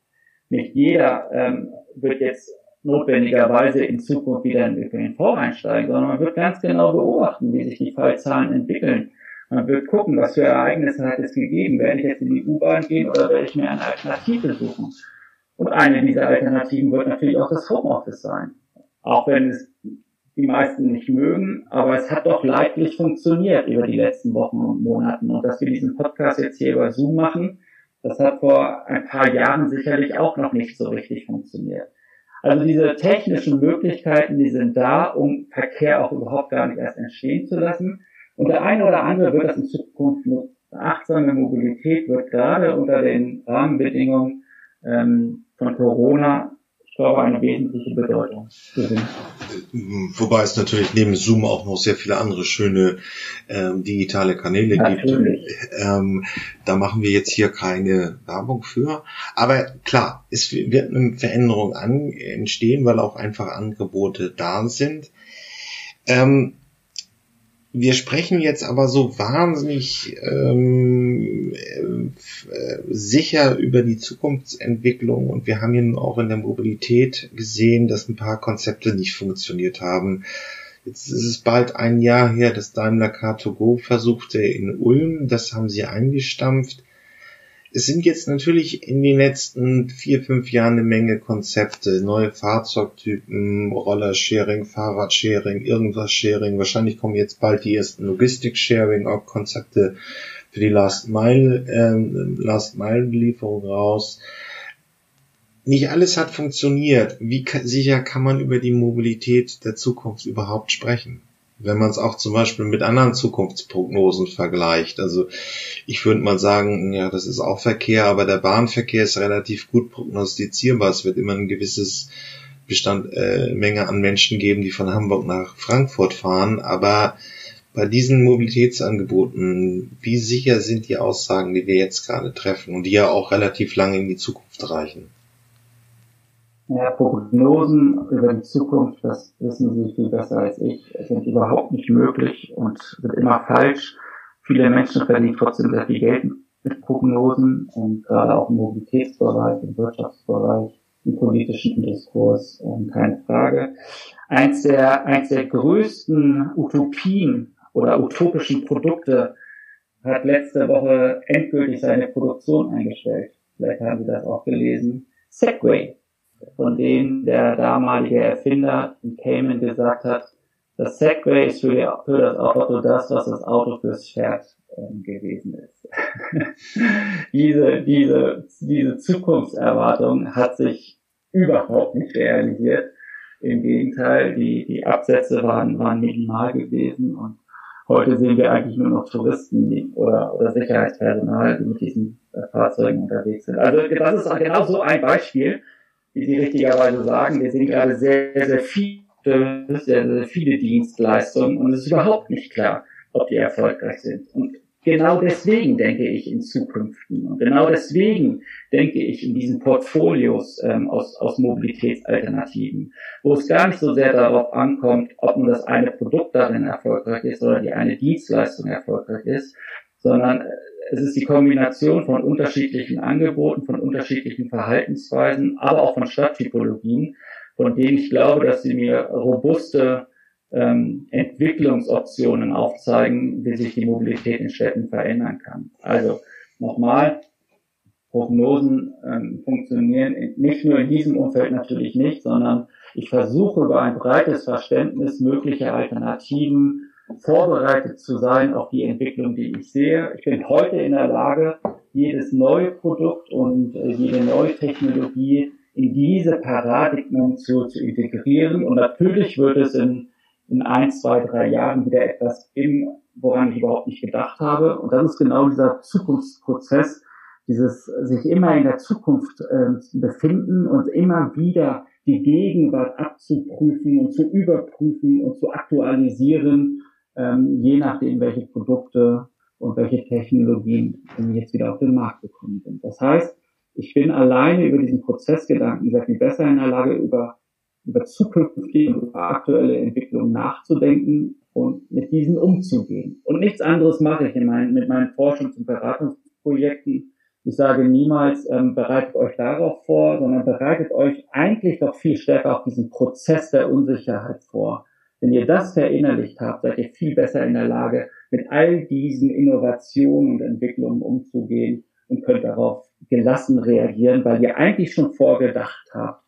Speaker 2: Nicht jeder ähm, wird jetzt notwendigerweise in Zukunft wieder in den ÖPNV einsteigen, sondern man wird ganz genau beobachten, wie sich die Fallzahlen entwickeln. Man wird gucken, was für Ereignisse hat es gegeben. Werde ich jetzt in die U-Bahn gehen oder werde ich mir eine Alternative suchen? Und eine dieser Alternativen wird natürlich auch das Homeoffice sein. Auch wenn es die meisten nicht mögen, aber es hat doch leidlich funktioniert über die letzten Wochen und Monaten. Und dass wir diesen Podcast jetzt hier über Zoom machen, das hat vor ein paar Jahren sicherlich auch noch nicht so richtig funktioniert. Also diese technischen Möglichkeiten, die sind da, um Verkehr auch überhaupt gar nicht erst entstehen zu lassen. Und der eine oder andere wird das in Zukunft nutzen. Achtsame Mobilität wird gerade unter den Rahmenbedingungen ähm, von Corona ich glaube, eine wesentliche Bedeutung gewinnen.
Speaker 1: Wobei es natürlich neben Zoom auch noch sehr viele andere schöne ähm, digitale Kanäle
Speaker 2: natürlich.
Speaker 1: gibt. Ähm, da machen wir jetzt hier keine Werbung für. Aber klar, es wird eine Veränderung an, entstehen, weil auch einfach Angebote da sind. Ähm, wir sprechen jetzt aber so wahnsinnig ähm, äh, sicher über die Zukunftsentwicklung und wir haben ja nun auch in der Mobilität gesehen, dass ein paar Konzepte nicht funktioniert haben. Jetzt ist es bald ein Jahr her, dass Daimler Car2Go versuchte in Ulm, das haben sie eingestampft. Es sind jetzt natürlich in den letzten vier, fünf Jahren eine Menge Konzepte, neue Fahrzeugtypen, Rollersharing, Fahrradsharing, irgendwas Sharing. Wahrscheinlich kommen jetzt bald die ersten Logistik-Sharing-Konzepte für die Last Mile, ähm, Last Mile Lieferung raus. Nicht alles hat funktioniert. Wie sicher kann man über die Mobilität der Zukunft überhaupt sprechen? Wenn man es auch zum Beispiel mit anderen Zukunftsprognosen vergleicht. Also ich würde mal sagen, ja, das ist auch Verkehr, aber der Bahnverkehr ist relativ gut prognostizierbar. Es wird immer ein gewisses Bestand, äh, Menge an Menschen geben, die von Hamburg nach Frankfurt fahren. Aber bei diesen Mobilitätsangeboten, wie sicher sind die Aussagen, die wir jetzt gerade treffen und die ja auch relativ lange in die Zukunft reichen?
Speaker 2: Ja, Prognosen über die Zukunft, das wissen Sie viel besser als ich, sind überhaupt nicht möglich und sind immer falsch. Viele Menschen verdienen trotzdem sehr viel Geld mit Prognosen und gerade auch im Mobilitätsbereich, im Wirtschaftsbereich, im politischen Diskurs, ähm, keine Frage. Eins der, eins der größten Utopien oder utopischen Produkte hat letzte Woche endgültig seine Produktion eingestellt. Vielleicht haben Sie das auch gelesen. Segway von denen der damalige Erfinder in Cayman gesagt hat, das Segway ist für, für das Auto das, was das Auto fürs Pferd ähm, gewesen ist. diese, diese, diese Zukunftserwartung hat sich überhaupt nicht realisiert. Im Gegenteil, die, die Absätze waren, waren minimal gewesen und heute sehen wir eigentlich nur noch Touristen oder, oder Sicherheitspersonal, die mit diesen äh, Fahrzeugen unterwegs sind. Also das ist genau so ein Beispiel wie Sie richtigerweise sagen, wir sehen gerade sehr, sehr viele, sehr, sehr viele Dienstleistungen und es ist überhaupt nicht klar, ob die erfolgreich sind. Und genau deswegen denke ich in Zukünften und genau deswegen denke ich in diesen Portfolios ähm, aus, aus Mobilitätsalternativen, wo es gar nicht so sehr darauf ankommt, ob nun das eine Produkt darin erfolgreich ist oder die eine Dienstleistung erfolgreich ist, sondern es ist die Kombination von unterschiedlichen Angeboten, von unterschiedlichen Verhaltensweisen, aber auch von Stadttypologien, von denen ich glaube, dass sie mir robuste ähm, Entwicklungsoptionen aufzeigen, wie sich die Mobilität in Städten verändern kann. Also nochmal, Prognosen ähm, funktionieren nicht nur in diesem Umfeld natürlich nicht, sondern ich versuche über ein breites Verständnis möglicher Alternativen vorbereitet zu sein auf die Entwicklung, die ich sehe. Ich bin heute in der Lage, jedes neue Produkt und äh, jede neue Technologie in diese Paradigmen zu, zu integrieren. Und natürlich wird es in, in ein, zwei, drei Jahren wieder etwas geben, woran ich überhaupt nicht gedacht habe. Und das ist genau dieser Zukunftsprozess, dieses sich immer in der Zukunft äh, befinden und immer wieder die Gegenwart abzuprüfen und zu überprüfen und zu aktualisieren ähm, je nachdem, welche Produkte und welche Technologien jetzt wieder auf den Markt gekommen sind. Das heißt, ich bin alleine über diesen Prozessgedanken sehr viel besser in der Lage, über, über zukünftige und über aktuelle Entwicklungen nachzudenken und mit diesen umzugehen. Und nichts anderes mache ich in meinen, mit meinen Forschungs- und Beratungsprojekten. Ich sage niemals, ähm, bereitet euch darauf vor, sondern bereitet euch eigentlich doch viel stärker auf diesen Prozess der Unsicherheit vor. Wenn ihr das verinnerlicht habt, seid ihr viel besser in der Lage, mit all diesen Innovationen und Entwicklungen umzugehen und könnt darauf gelassen reagieren, weil ihr eigentlich schon vorgedacht habt,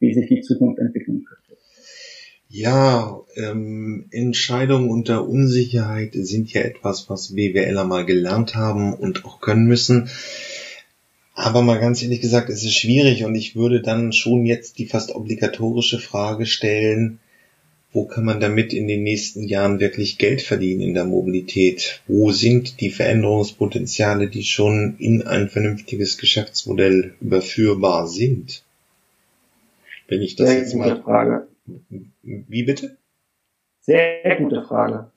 Speaker 2: wie sich die Zukunft entwickeln könnte.
Speaker 1: Ja, ähm, Entscheidungen unter Unsicherheit sind ja etwas, was BWLer mal gelernt haben und auch können müssen. Aber mal ganz ehrlich gesagt, es ist schwierig und ich würde dann schon jetzt die fast obligatorische Frage stellen, wo kann man damit in den nächsten Jahren wirklich Geld verdienen in der Mobilität? Wo sind die Veränderungspotenziale, die schon in ein vernünftiges Geschäftsmodell überführbar sind? Wenn ich das Sehr jetzt mal. Frage. Wie bitte?
Speaker 2: Sehr gute Frage.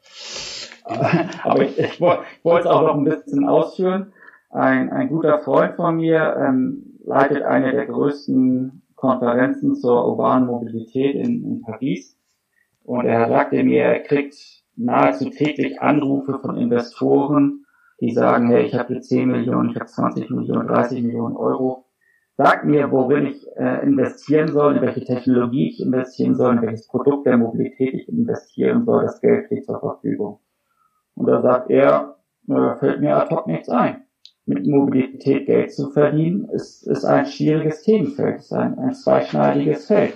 Speaker 2: Aber ich, ich, wollte es auch noch ein bisschen ausführen. Ein, ein guter Freund von mir ähm, leitet eine der größten Konferenzen zur urbanen Mobilität in, in Paris und er sagte mir, er kriegt nahezu täglich Anrufe von Investoren, die sagen, hey, ich habe hier 10 Millionen, ich habe 20 Millionen, 30 Millionen Euro. Sag mir, worin ich äh, investieren soll, in welche Technologie ich investieren soll, in welches Produkt der Mobilität ich investieren soll. Das Geld steht zur Verfügung. Und da sagt er, äh, fällt mir ad hoc nichts ein. Mit Mobilität Geld zu verdienen, ist, ist ein schwieriges Themenfeld, ist ein, ein zweischneidiges Feld.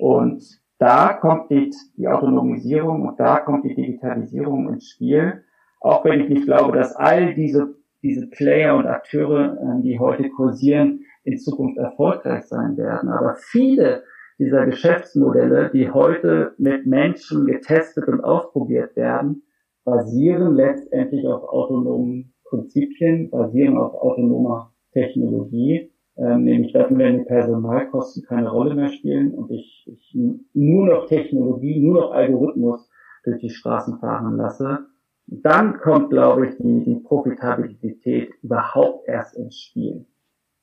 Speaker 2: Und da kommt die, die Autonomisierung und da kommt die Digitalisierung ins Spiel. Auch wenn ich nicht glaube, dass all diese, diese Player und Akteure, ähm, die heute kursieren, in Zukunft erfolgreich sein werden. Aber viele dieser Geschäftsmodelle, die heute mit Menschen getestet und ausprobiert werden, basieren letztendlich auf autonomen Prinzipien, basieren auf autonomer Technologie nämlich dann werden die Personalkosten keine Rolle mehr spielen und ich, ich nur noch Technologie, nur noch Algorithmus durch die Straßen fahren lasse. Dann kommt, glaube ich, die, die Profitabilität überhaupt erst ins Spiel.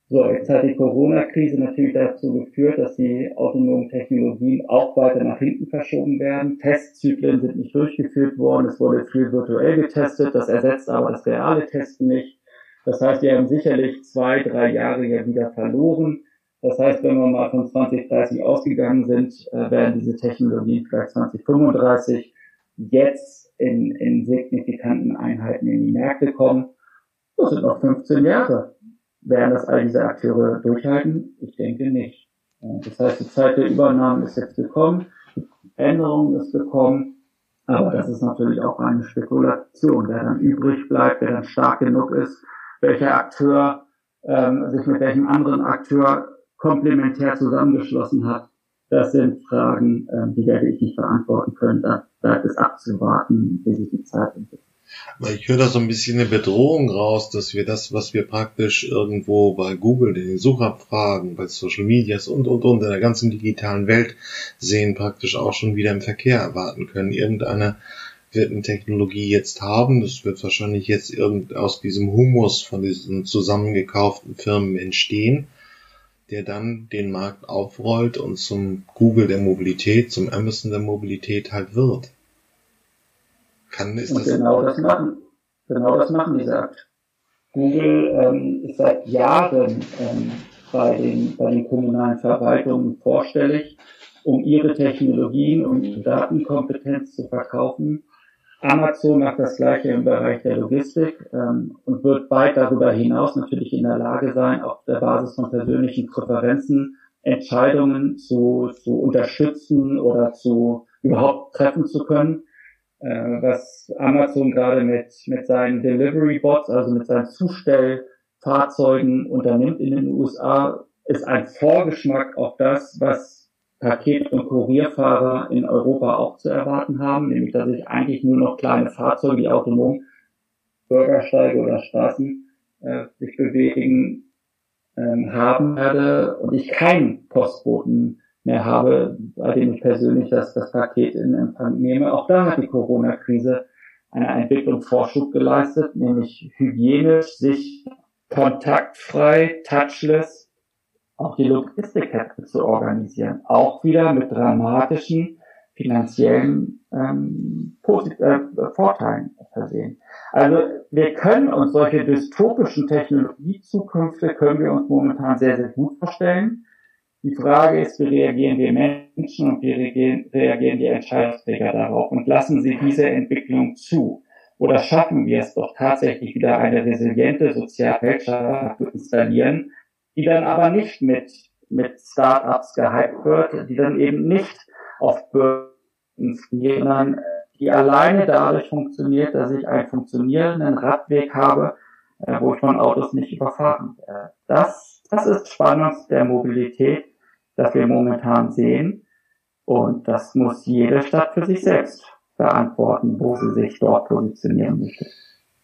Speaker 2: So, jetzt hat die Corona-Krise natürlich dazu geführt, dass die autonomen Technologien auch weiter nach hinten verschoben werden. Testzyklen sind nicht durchgeführt worden, es wurde viel virtuell getestet, das ersetzt aber das reale Testen nicht. Das heißt, wir haben sicherlich zwei, drei Jahre ja wieder verloren. Das heißt, wenn wir mal von 2030 ausgegangen sind, äh, werden diese Technologien vielleicht 2035 jetzt in, in signifikanten Einheiten in die Märkte kommen. Das sind noch 15 Jahre. Werden das all diese Akteure durchhalten? Ich denke nicht. Das heißt, die Zeit der Übernahme ist jetzt gekommen, die Änderung ist gekommen, aber das ist natürlich auch eine Spekulation. Wer dann übrig bleibt, wer dann stark genug ist, welcher Akteur ähm, sich mit welchem anderen Akteur komplementär zusammengeschlossen hat. Das sind Fragen, ähm, die werde ich nicht beantworten können. Da bleibt es abzuwarten, wie sich die Zeit entwickelt.
Speaker 1: Weil ich höre da so ein bisschen eine Bedrohung raus, dass wir das, was wir praktisch irgendwo bei Google, in den Suchabfragen, bei Social Medias und, und, und in der ganzen digitalen Welt sehen, praktisch auch schon wieder im Verkehr erwarten können. Irgendeine Technologie jetzt haben. Das wird wahrscheinlich jetzt irgend aus diesem Humus von diesen zusammengekauften Firmen entstehen, der dann den Markt aufrollt und zum Google der Mobilität, zum Amazon der Mobilität halt wird.
Speaker 2: Kann, ist und das genau das machen, genau das machen die sagt. Google ähm, ist seit Jahren ähm, bei, den, bei den kommunalen Verwaltungen vorstellig, um ihre Technologien und Datenkompetenz zu verkaufen Amazon macht das gleiche im Bereich der Logistik ähm, und wird weit darüber hinaus natürlich in der Lage sein, auf der Basis von persönlichen Präferenzen Entscheidungen zu, zu unterstützen oder zu überhaupt treffen zu können. Äh, was Amazon gerade mit, mit seinen Delivery Bots, also mit seinen Zustellfahrzeugen unternimmt in den USA, ist ein Vorgeschmack auf das, was Paket- und Kurierfahrer in Europa auch zu erwarten haben, nämlich dass ich eigentlich nur noch kleine Fahrzeuge, die autonom Bürgersteige oder Straßen äh, sich bewegen, ähm, haben werde und ich keinen Postboten mehr habe, bei dem ich persönlich das, das Paket in Empfang nehme. Auch da hat die Corona-Krise eine Entwicklung Vorschub geleistet, nämlich hygienisch, sich kontaktfrei, touchless auch die Logistikkette zu organisieren. Auch wieder mit dramatischen finanziellen ähm, äh, Vorteilen versehen. Also wir können uns solche dystopischen Technologiezukünfte können wir uns momentan sehr, sehr gut vorstellen. Die Frage ist, wie reagieren wir Menschen und wie reagieren die Entscheidungsträger darauf und lassen sie diese Entwicklung zu? Oder schaffen wir es doch tatsächlich wieder eine resiliente Sozialwirtschaft zu installieren, die dann aber nicht mit, mit Startups gehypt wird, die dann eben nicht auf Börsen funktioniert, sondern die alleine dadurch funktioniert, dass ich einen funktionierenden Radweg habe, äh, wo ich von Autos nicht überfahren werde. Das, das ist Spannung der Mobilität, das wir momentan sehen. Und das muss jede Stadt für sich selbst beantworten, wo sie sich dort positionieren möchte.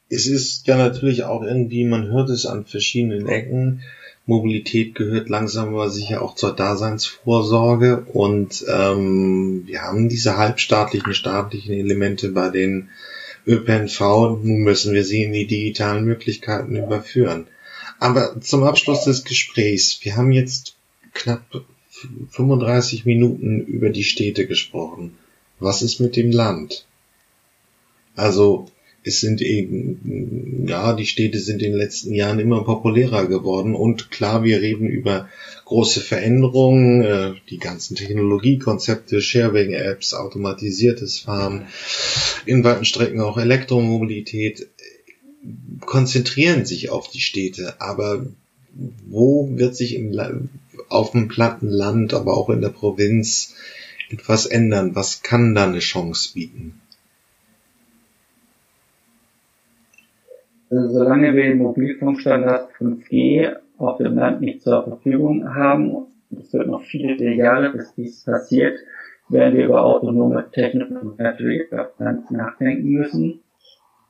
Speaker 1: Es ist ja natürlich auch irgendwie, man hört es an verschiedenen Ecken, Mobilität gehört langsam aber sicher auch zur Daseinsvorsorge und ähm, wir haben diese halbstaatlichen, staatlichen Elemente bei den ÖPNV. Nun müssen wir sie in die digitalen Möglichkeiten überführen. Aber zum Abschluss des Gesprächs, wir haben jetzt knapp 35 Minuten über die Städte gesprochen. Was ist mit dem Land? Also es sind eben, ja, die Städte sind in den letzten Jahren immer populärer geworden und klar, wir reden über große Veränderungen, äh, die ganzen Technologiekonzepte, Sharing-Apps, automatisiertes Fahren, in weiten Strecken auch Elektromobilität, konzentrieren sich auf die Städte, aber wo wird sich im, auf dem platten Land, aber auch in der Provinz etwas ändern? Was kann da eine Chance bieten?
Speaker 2: Solange wir den Mobilfunkstandard 5G auf dem Land nicht zur Verfügung haben, und es wird noch viele Jahre, bis dies passiert, werden wir über autonome Technologien natürlich nachdenken müssen.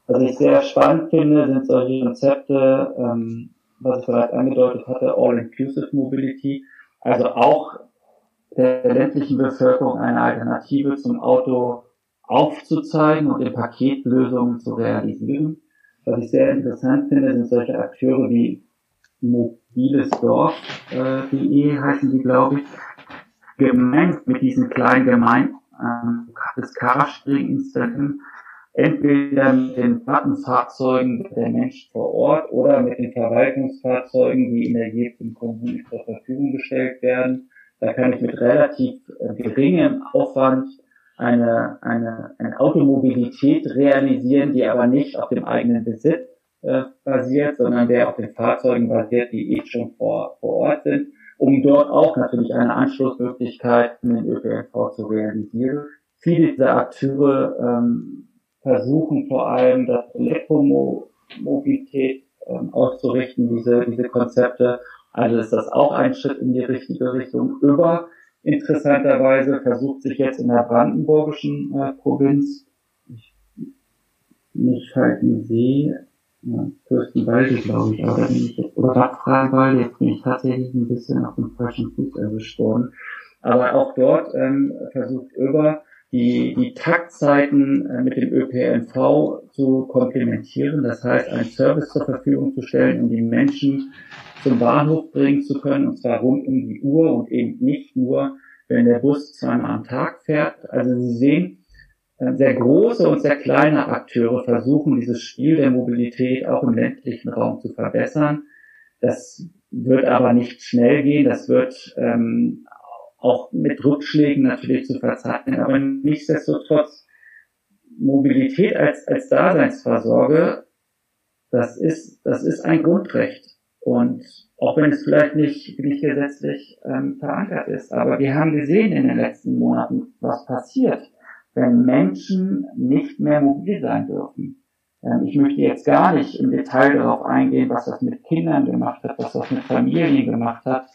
Speaker 2: Was ich sehr spannend finde, sind solche Konzepte, ähm, was ich bereits angedeutet hatte, All-Inclusive Mobility, also auch der ländlichen Bevölkerung eine Alternative zum Auto aufzuzeigen und in Paketlösungen zu realisieren. Was ich sehr interessant finde, sind solche Akteure wie mobilesdorf.de äh, heißen die, glaube ich, gemeint mit diesen kleinen Gemeinden ähm, das Carsharing installieren, entweder mit den Plattenfahrzeugen der Mensch vor Ort oder mit den Verwaltungsfahrzeugen, die in der jeweiligen Kommune zur Verfügung gestellt werden. Da kann ich mit relativ äh, geringem Aufwand eine, eine, eine Automobilität realisieren, die aber nicht auf dem eigenen Besitz äh, basiert, sondern der auf den Fahrzeugen basiert, die eh schon vor, vor Ort sind, um dort auch natürlich eine Anschlussmöglichkeit in den ÖPNV zu realisieren. Viele dieser Akteure ähm, versuchen vor allem, das Elektromobilität ähm, auszurichten, diese, diese Konzepte. Also ist das auch ein Schritt in die richtige Richtung. Über Interessanterweise versucht sich jetzt in der brandenburgischen äh, Provinz, ich nicht Falkensee, ja, Fürstenwalde, glaube ich, aber jetzt, oder Bad jetzt bin ich tatsächlich ein bisschen auf dem falschen Fuß erwischt worden. Aber auch dort ähm, versucht Über die, die Taktzeiten äh, mit dem ÖPNV zu komplementieren, das heißt, einen Service zur Verfügung zu stellen, um die Menschen zum Bahnhof bringen zu können, und zwar rund um die Uhr und eben nicht nur, wenn der Bus zweimal am Tag fährt. Also Sie sehen, äh, sehr große und sehr kleine Akteure versuchen, dieses Spiel der Mobilität auch im ländlichen Raum zu verbessern. Das wird aber nicht schnell gehen. Das wird ähm, auch mit Rückschlägen natürlich zu verzeichnen. Aber nichtsdestotrotz, Mobilität als, als Daseinsvorsorge, das ist, das ist ein Grundrecht. Und auch wenn es vielleicht nicht, nicht gesetzlich ähm, verankert ist, aber wir haben gesehen in den letzten Monaten, was passiert, wenn Menschen nicht mehr mobil sein dürfen. Ähm, ich möchte jetzt gar nicht im Detail darauf eingehen, was das mit Kindern gemacht hat, was das mit Familien gemacht hat,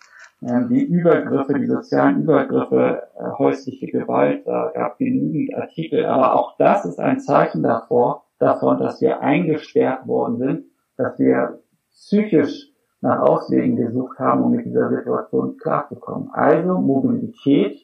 Speaker 2: die Übergriffe, die sozialen Übergriffe, äh, häusliche Gewalt, da gab genügend Artikel, aber auch das ist ein Zeichen davor, davon, dass wir eingesperrt worden sind, dass wir psychisch nach Auswegen gesucht haben, um mit dieser Situation klarzukommen. Also Mobilität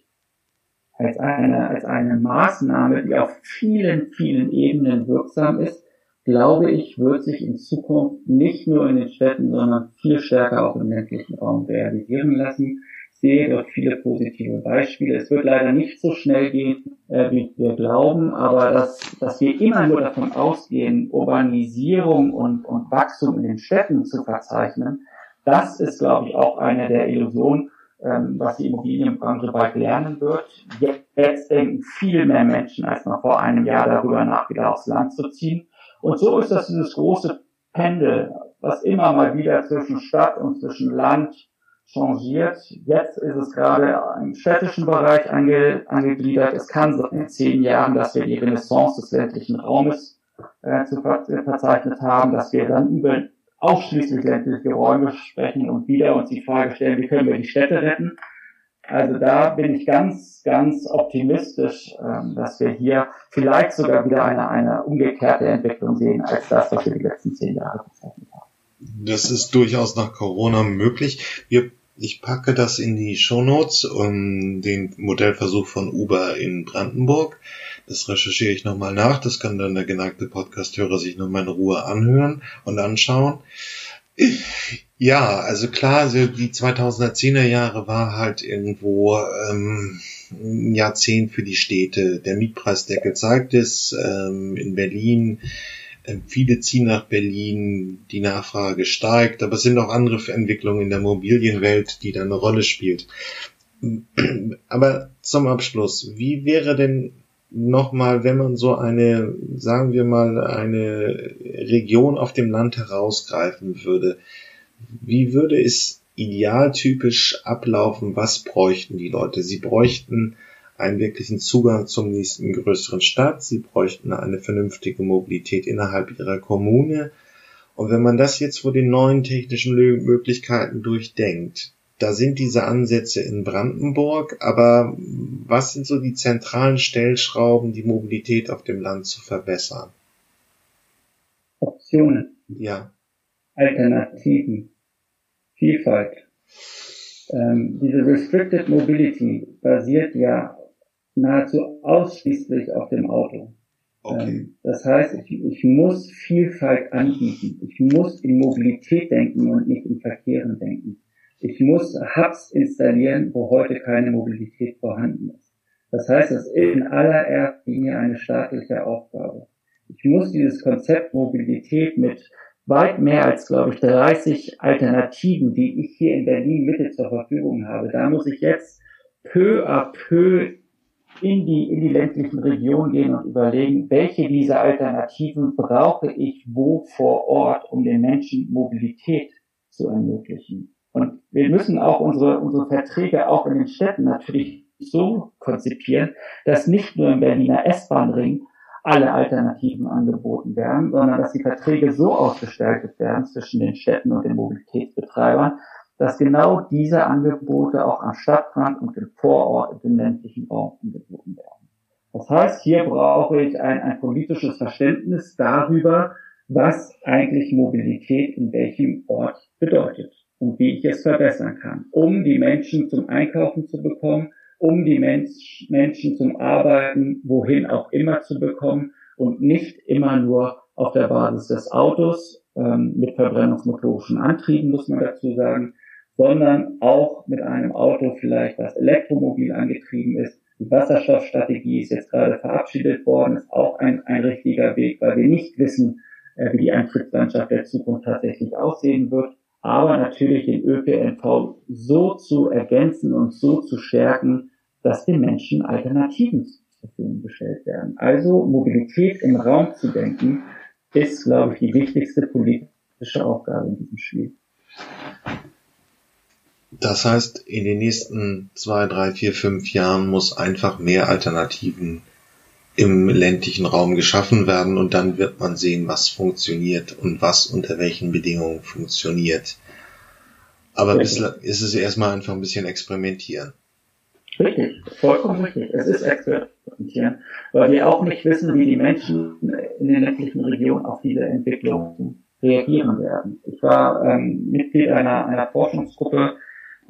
Speaker 2: als eine, als eine Maßnahme, die auf vielen, vielen Ebenen wirksam ist, glaube ich, wird sich in Zukunft nicht nur in den Städten, sondern viel stärker auch im ländlichen Raum realisieren lassen. Ich sehe dort viele positive Beispiele. Es wird leider nicht so schnell gehen, äh, wie wir glauben, aber dass, dass wir immer nur davon ausgehen, Urbanisierung und, und Wachstum in den Städten zu verzeichnen, das ist, glaube ich, auch eine der Illusionen, ähm, was die Immobilienbranche bald lernen wird. Jetzt denken viel mehr Menschen als noch vor einem Jahr darüber nach, wieder aufs Land zu ziehen. Und so ist das dieses große Pendel, was immer mal wieder zwischen Stadt und zwischen Land changiert. Jetzt ist es gerade im städtischen Bereich ange, angegliedert. Es kann sein in zehn Jahren, dass wir die Renaissance des ländlichen Raumes äh, zu ver verzeichnet haben, dass wir dann über ausschließlich ländliche Räume sprechen und wieder uns die Frage stellen, wie können wir die Städte retten. Also da bin ich ganz, ganz optimistisch, ähm, dass wir hier vielleicht sogar wieder eine, eine umgekehrte Entwicklung sehen, als das, was wir die letzten zehn Jahre bezeichnet haben.
Speaker 1: Das ist durchaus nach Corona möglich. Wir, ich packe das in die Shownotes, um den Modellversuch von Uber in Brandenburg. Das recherchiere ich nochmal nach. Das kann dann der geneigte Podcasthörer sich nochmal in Ruhe anhören und anschauen. Ja, also klar, also die 2010er Jahre war halt irgendwo ähm, ein Jahrzehnt für die Städte. Der Mietpreisdeckel zeigt es. Ähm, in Berlin, äh, viele ziehen nach Berlin, die Nachfrage steigt, aber es sind auch andere Entwicklungen in der Immobilienwelt, die da eine Rolle spielt. Aber zum Abschluss, wie wäre denn nochmal, wenn man so eine, sagen wir mal, eine Region auf dem Land herausgreifen würde, wie würde es idealtypisch ablaufen? Was bräuchten die Leute? Sie bräuchten einen wirklichen Zugang zum nächsten größeren Stadt. Sie bräuchten eine vernünftige Mobilität innerhalb ihrer Kommune. Und wenn man das jetzt vor den neuen technischen Möglichkeiten durchdenkt, da sind diese Ansätze in Brandenburg, aber was sind so die zentralen Stellschrauben, die Mobilität auf dem Land zu verbessern?
Speaker 2: Optionen.
Speaker 1: Ja.
Speaker 2: Alternativen. Vielfalt. Ähm, diese Restricted Mobility basiert ja nahezu ausschließlich auf dem Auto. Okay. Ähm, das heißt, ich, ich muss Vielfalt anbieten. Ich muss in Mobilität denken und nicht in Verkehren denken. Ich muss Hubs installieren, wo heute keine Mobilität vorhanden ist. Das heißt, es ist in allererster Linie eine staatliche Aufgabe. Ich muss dieses Konzept Mobilität mit weit mehr als, glaube ich, 30 Alternativen, die ich hier in Berlin Mitte zur Verfügung habe, da muss ich jetzt peu à peu in die, in die ländlichen Regionen gehen und überlegen, welche dieser Alternativen brauche ich wo vor Ort, um den Menschen Mobilität zu ermöglichen. Und wir müssen auch unsere, unsere Verträge auch in den Städten natürlich so konzipieren, dass nicht nur im Berliner S-Bahn-Ring alle Alternativen angeboten werden, sondern dass die Verträge so ausgestaltet werden zwischen den Städten und den Mobilitätsbetreibern, dass genau diese Angebote auch am Stadtrand und im Vorort, im ländlichen Raum angeboten werden. Das heißt, hier brauche ich ein, ein politisches Verständnis darüber, was eigentlich Mobilität in welchem Ort bedeutet und wie ich es verbessern kann, um die Menschen zum Einkaufen zu bekommen, um die Mensch, Menschen zum Arbeiten, wohin auch immer zu bekommen und nicht immer nur auf der Basis des Autos ähm, mit verbrennungsmotorischen Antrieben, muss man dazu sagen, sondern auch mit einem Auto vielleicht, das elektromobil angetrieben ist. Die Wasserstoffstrategie ist jetzt gerade verabschiedet worden, ist auch ein, ein richtiger Weg, weil wir nicht wissen, äh, wie die Eintrittslandschaft der Zukunft tatsächlich aussehen wird. Aber natürlich den ÖPNV so zu ergänzen und so zu stärken, dass den Menschen Alternativen zur Verfügung gestellt werden. Also Mobilität im Raum zu denken, ist, glaube ich, die wichtigste politische Aufgabe in diesem Spiel.
Speaker 1: Das heißt, in den nächsten zwei, drei, vier, fünf Jahren muss einfach mehr Alternativen im ländlichen Raum geschaffen werden und dann wird man sehen, was funktioniert und was unter welchen Bedingungen funktioniert. Aber bislang ist es erstmal einfach ein bisschen experimentieren.
Speaker 2: Richtig, vollkommen richtig. Es ist experimentieren, weil wir auch nicht wissen, wie die Menschen in den ländlichen Regionen auf diese Entwicklung reagieren werden. Ich war ähm, Mitglied einer, einer Forschungsgruppe,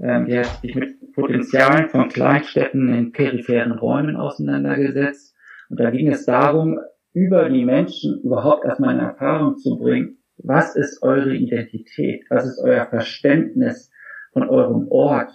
Speaker 2: ähm, die hat sich mit Potenzialen von Kleinstädten in peripheren Räumen auseinandergesetzt und da ging es darum, über die Menschen überhaupt erstmal in Erfahrung zu bringen, was ist eure Identität, was ist euer Verständnis von eurem Ort,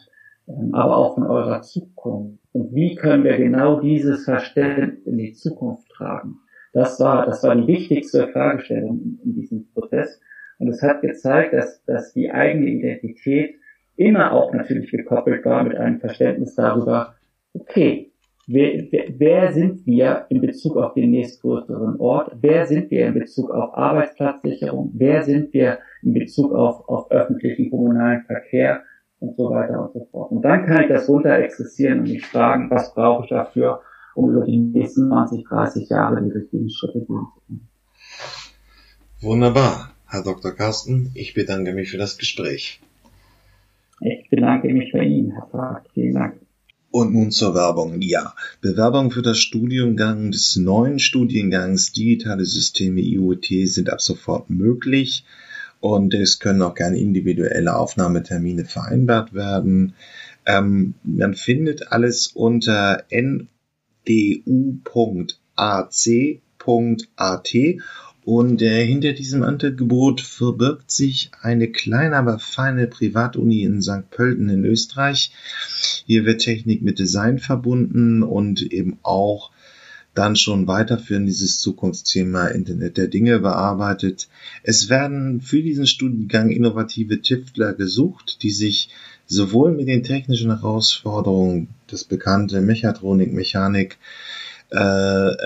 Speaker 2: ähm, aber auch von eurer Zukunft. Und wie können wir genau dieses Verständnis in die Zukunft tragen? Das war, das war die wichtigste Fragestellung in, in diesem Prozess. Und es hat gezeigt, dass, dass die eigene Identität immer auch natürlich gekoppelt war mit einem Verständnis darüber, okay, Wer, wer, wer sind wir in Bezug auf den nächstgrößeren Ort? Wer sind wir in Bezug auf Arbeitsplatzsicherung? Wer sind wir in Bezug auf, auf öffentlichen kommunalen Verkehr? Und so weiter und so fort. Und dann kann ich das runter existieren und mich fragen, was brauche ich dafür, um über die nächsten 20, 30 Jahre die richtigen Schritte gehen zu können.
Speaker 1: Wunderbar. Herr Dr. Carsten, ich bedanke mich für das Gespräch.
Speaker 2: Ich bedanke mich bei Ihnen, Herr Fragt. Vielen Dank.
Speaker 1: Und nun zur Werbung. Ja, Bewerbungen für das Studiengang des neuen Studiengangs Digitale Systeme IoT sind ab sofort möglich und es können auch gerne individuelle Aufnahmetermine vereinbart werden. Ähm, man findet alles unter ndu.ac.at und äh, hinter diesem Angebot verbirgt sich eine kleine, aber feine Privatuni in St. Pölten in Österreich. Hier wird Technik mit Design verbunden und eben auch dann schon weiterführen dieses Zukunftsthema Internet der Dinge bearbeitet. Es werden für diesen Studiengang innovative Tiftler gesucht, die sich sowohl mit den technischen Herausforderungen, das bekannte Mechatronik, Mechanik, äh,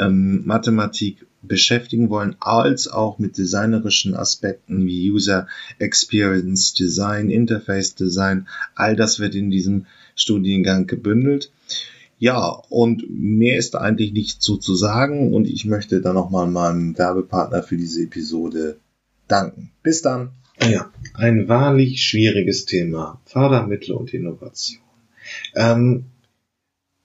Speaker 1: ähm, Mathematik beschäftigen wollen, als auch mit designerischen Aspekten wie User Experience Design, Interface Design. All das wird in diesem Studiengang gebündelt. Ja, und mehr ist eigentlich nicht so zu sagen und ich möchte dann nochmal meinem Werbepartner für diese Episode danken. Bis dann. Ja, ein wahrlich schwieriges Thema. Fördermittel und Innovation. Ähm,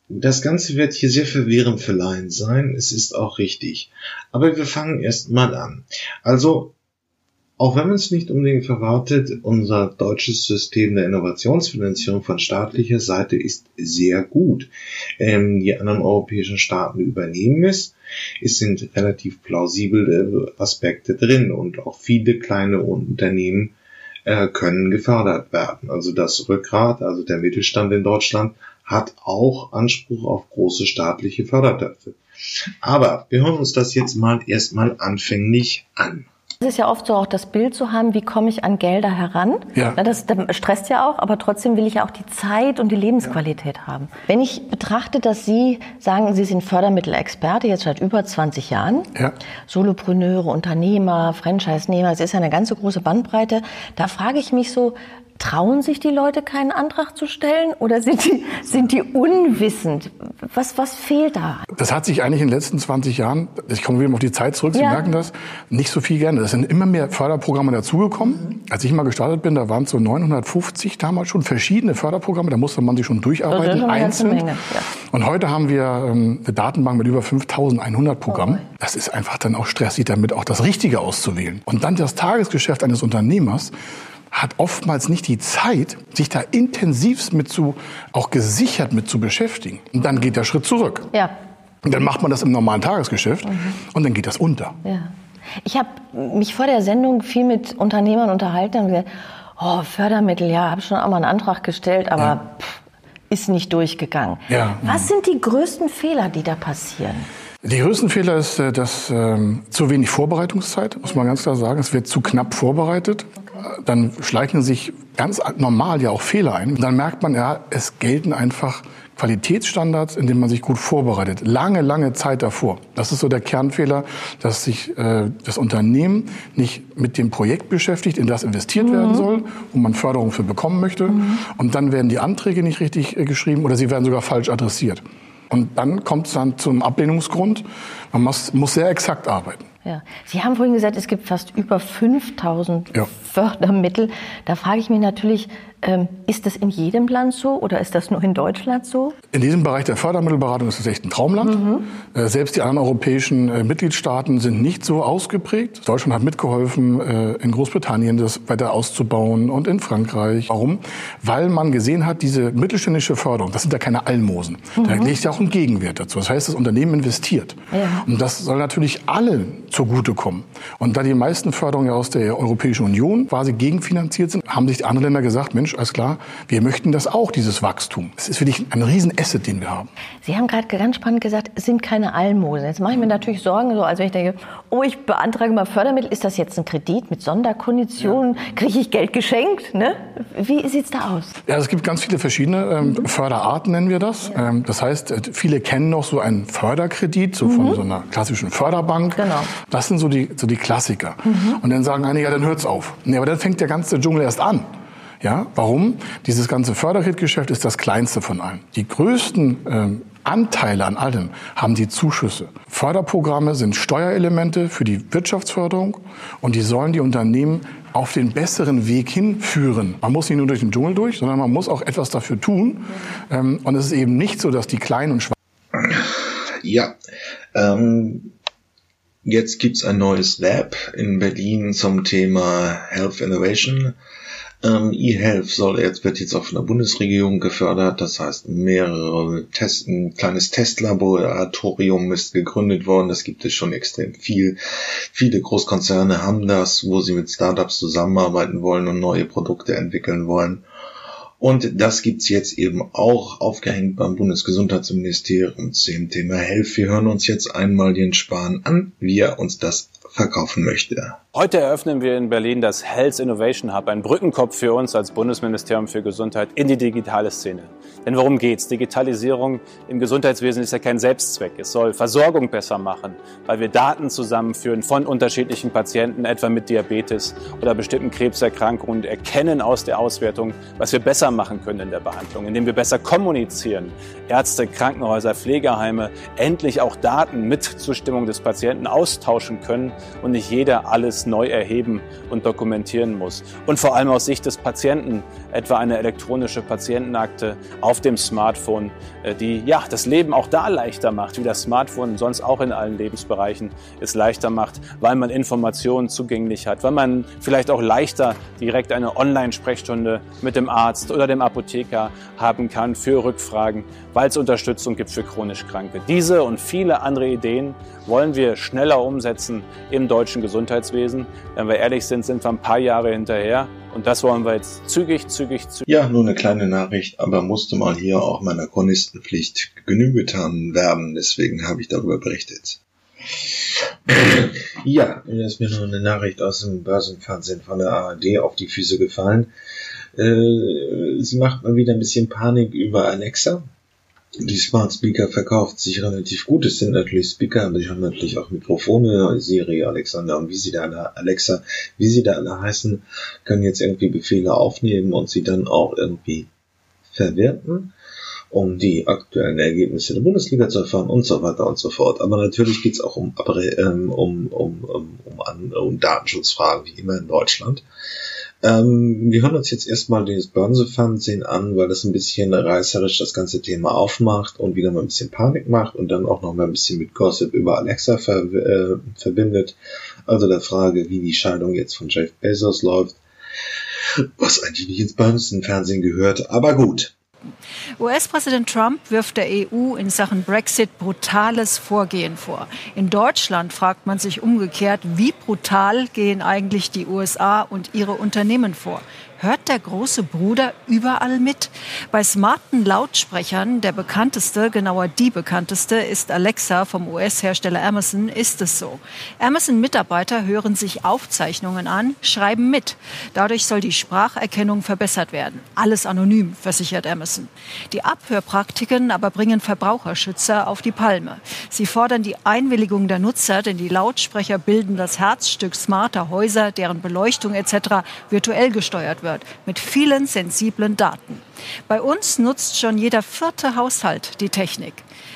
Speaker 1: das Ganze wird hier sehr verwirrend für Laien sein, es ist auch richtig. Aber wir fangen erst mal an. Also, auch wenn man es nicht unbedingt verwartet, unser deutsches System der Innovationsfinanzierung von staatlicher Seite ist sehr gut. Ähm, die anderen europäischen Staaten übernehmen es. Es sind relativ plausible Aspekte drin und auch viele kleine Unternehmen äh, können gefördert werden. Also das Rückgrat, also der Mittelstand in Deutschland, hat auch Anspruch auf große staatliche Fördertöpfe. Aber wir hören uns das jetzt mal erstmal anfänglich an.
Speaker 3: Es ist ja oft so auch das Bild zu haben, wie komme ich an Gelder heran. Ja. Das, das stresst ja auch, aber trotzdem will ich ja auch die Zeit und die Lebensqualität ja. haben. Wenn ich betrachte, dass Sie sagen, Sie sind Fördermittelexperte jetzt seit über 20 Jahren, ja. Solopreneure, Unternehmer, Franchise-Nehmer, es ist ja eine ganze große Bandbreite, da frage ich mich so, trauen sich die Leute keinen Antrag zu stellen oder sind die, sind die unwissend? Was, was fehlt da?
Speaker 4: Das hat sich eigentlich in den letzten 20 Jahren, ich komme wieder auf die Zeit zurück, Sie ja. merken das, nicht so viel gerne. Es sind immer mehr Förderprogramme dazugekommen. Als ich mal gestartet bin, da waren es so 950 damals schon verschiedene Förderprogramme, da musste man sich schon durcharbeiten, schon einzeln. Ja. Und heute haben wir ähm, eine Datenbank mit über 5100 Programmen. Oh. Das ist einfach dann auch stressig, damit auch das Richtige auszuwählen. Und dann das Tagesgeschäft eines Unternehmers, hat oftmals nicht die Zeit, sich da intensivst mit zu, auch gesichert mit zu beschäftigen. Und dann geht der Schritt zurück. Ja. Und dann macht man das im normalen Tagesgeschäft mhm. und dann geht das unter. Ja.
Speaker 3: Ich habe mich vor der Sendung viel mit Unternehmern unterhalten und gesagt, oh, Fördermittel, ja, habe schon auch mal einen Antrag gestellt, aber ja. pff, ist nicht durchgegangen. Ja. Was sind die größten Fehler, die da passieren?
Speaker 4: Die größten Fehler ist, äh, dass ähm, zu wenig Vorbereitungszeit, muss man ganz klar sagen. Es wird zu knapp vorbereitet dann schleichen sich ganz normal ja auch Fehler ein. Und dann merkt man, ja, es gelten einfach Qualitätsstandards, in denen man sich gut vorbereitet. Lange, lange Zeit davor. Das ist so der Kernfehler, dass sich äh, das Unternehmen nicht mit dem Projekt beschäftigt, in das investiert mhm. werden soll, wo man Förderung für bekommen möchte. Mhm. Und dann werden die Anträge nicht richtig äh, geschrieben oder sie werden sogar falsch adressiert. Und dann kommt es dann zum Ablehnungsgrund. Man muss, muss sehr exakt arbeiten.
Speaker 3: Ja. Sie haben vorhin gesagt, es gibt fast über 5000 ja. Fördermittel. Da frage ich mich natürlich, ähm, ist das in jedem Land so oder ist das nur in Deutschland so?
Speaker 4: In diesem Bereich der Fördermittelberatung ist es echt ein Traumland. Mhm. Äh, selbst die anderen europäischen äh, Mitgliedstaaten sind nicht so ausgeprägt. Deutschland hat mitgeholfen, äh, in Großbritannien das weiter auszubauen und in Frankreich. Warum? Weil man gesehen hat, diese mittelständische Förderung, das sind ja keine Almosen. Mhm. Da legt ja auch ein Gegenwert dazu. Das heißt, das Unternehmen investiert. Ja. Und das soll natürlich allen zugutekommen. Und da die meisten Förderungen aus der Europäischen Union quasi gegenfinanziert sind, haben sich die anderen Länder gesagt, Mensch, alles klar, wir möchten das auch, dieses Wachstum. Das ist wirklich ein Riesenasset, den wir haben.
Speaker 3: Sie haben gerade ganz spannend gesagt, es sind keine Almosen. Jetzt mache ich mir natürlich Sorgen, so als wenn ich denke, oh, ich beantrage mal Fördermittel, ist das jetzt ein Kredit mit Sonderkonditionen? Ja. Kriege ich Geld geschenkt? Ne? Wie sieht es da aus?
Speaker 4: Ja, es gibt ganz viele verschiedene ähm, mhm. Förderarten, nennen wir das. Ja. Ähm, das heißt, äh, viele kennen noch so einen Förderkredit, so mhm. von so einer klassischen Förderbank. Genau. Das sind so die, so die Klassiker. Mhm. Und dann sagen einige, ja, dann hört's auf. Nee, aber dann fängt der ganze Dschungel erst an. Ja, warum? Dieses ganze Förderkreditgeschäft ist das kleinste von allen. Die größten ähm, Anteile an allem haben die Zuschüsse. Förderprogramme sind Steuerelemente für die Wirtschaftsförderung und die sollen die Unternehmen auf den besseren Weg hinführen. Man muss nicht nur durch den Dschungel durch, sondern man muss auch etwas dafür tun. Ähm, und es ist eben nicht so, dass die Kleinen und Schwachen.
Speaker 1: Ja, ähm, jetzt gibt's ein neues Lab in Berlin zum Thema Health Innovation. Ähm, eHealth soll jetzt, wird jetzt auch von der Bundesregierung gefördert. Das heißt, mehrere Testen, ein kleines Testlaboratorium ist gegründet worden. Das gibt es schon extrem viel. Viele Großkonzerne haben das, wo sie mit Startups zusammenarbeiten wollen und neue Produkte entwickeln wollen. Und das gibt's jetzt eben auch aufgehängt beim Bundesgesundheitsministerium zum Thema Health. Wir hören uns jetzt einmal den Spahn an, wie er uns das verkaufen möchte.
Speaker 5: Heute eröffnen wir in Berlin das Health Innovation Hub, ein Brückenkopf für uns als Bundesministerium für Gesundheit in die digitale Szene. Denn worum geht's? Digitalisierung im Gesundheitswesen ist ja kein Selbstzweck. Es soll Versorgung besser machen, weil wir Daten zusammenführen von unterschiedlichen Patienten, etwa mit Diabetes oder bestimmten Krebserkrankungen und erkennen aus der Auswertung, was wir besser machen können in der Behandlung, indem wir besser kommunizieren. Ärzte, Krankenhäuser, Pflegeheime endlich auch Daten mit Zustimmung des Patienten austauschen können und nicht jeder alles neu erheben und dokumentieren muss. Und vor allem aus Sicht des Patienten, etwa eine elektronische Patientenakte auf dem Smartphone, äh, die ja das Leben auch da leichter macht, wie das Smartphone sonst auch in allen Lebensbereichen es leichter macht, weil man Informationen zugänglich hat, weil man vielleicht auch leichter direkt eine Online-Sprechstunde mit dem Arzt oder dem Apotheker haben kann für Rückfragen, weil es Unterstützung gibt für chronisch Kranke. Diese und viele andere Ideen wollen wir schneller umsetzen im deutschen Gesundheitswesen. Wenn wir ehrlich sind, sind wir ein paar Jahre hinterher. Und das wollen wir jetzt zügig, zügig, zügig.
Speaker 1: Ja, nur eine kleine Nachricht, aber musste mal hier auch meiner Chronistenpflicht Genüge getan werden. Deswegen habe ich darüber berichtet. ja, mir ist mir noch eine Nachricht aus dem Börsenfernsehen von der ARD auf die Füße gefallen. Äh, sie macht mal wieder ein bisschen Panik über Alexa. Die Smart Speaker verkauft sich relativ gut. Es sind natürlich Speaker, aber die haben natürlich auch Mikrofone. Siri, Alexander und wie sie da alle, Alexa, wie sie da alle heißen, können jetzt irgendwie Befehle aufnehmen und sie dann auch irgendwie verwerten, um die aktuellen Ergebnisse der Bundesliga zu erfahren und so weiter und so fort. Aber natürlich geht es auch um, ähm, um, um, um, um, um Datenschutzfragen, wie immer in Deutschland. Ähm, wir hören uns jetzt erstmal das Börsenfernsehen an, weil das ein bisschen reißerisch das ganze Thema aufmacht und wieder mal ein bisschen Panik macht und dann auch noch mal ein bisschen mit Gossip über Alexa ver äh, verbindet. Also der Frage, wie die Scheidung jetzt von Jeff Bezos läuft, was eigentlich nicht ins Börsenfernsehen gehört, aber gut.
Speaker 6: US-Präsident Trump wirft der EU in Sachen Brexit brutales Vorgehen vor. In Deutschland fragt man sich umgekehrt, wie brutal gehen eigentlich die USA und ihre Unternehmen vor? Hört der große Bruder überall mit? Bei smarten Lautsprechern, der bekannteste, genauer die bekannteste, ist Alexa vom US-Hersteller Amazon, ist es so. Amazon-Mitarbeiter hören sich Aufzeichnungen an, schreiben mit. Dadurch soll die Spracherkennung verbessert werden. Alles anonym, versichert Amazon. Die Abhörpraktiken aber bringen Verbraucherschützer auf die Palme. Sie fordern die Einwilligung der Nutzer, denn die Lautsprecher bilden das Herzstück smarter Häuser, deren Beleuchtung etc. virtuell gesteuert wird, mit vielen sensiblen Daten. Bei uns nutzt schon jeder vierte Haushalt die Technik.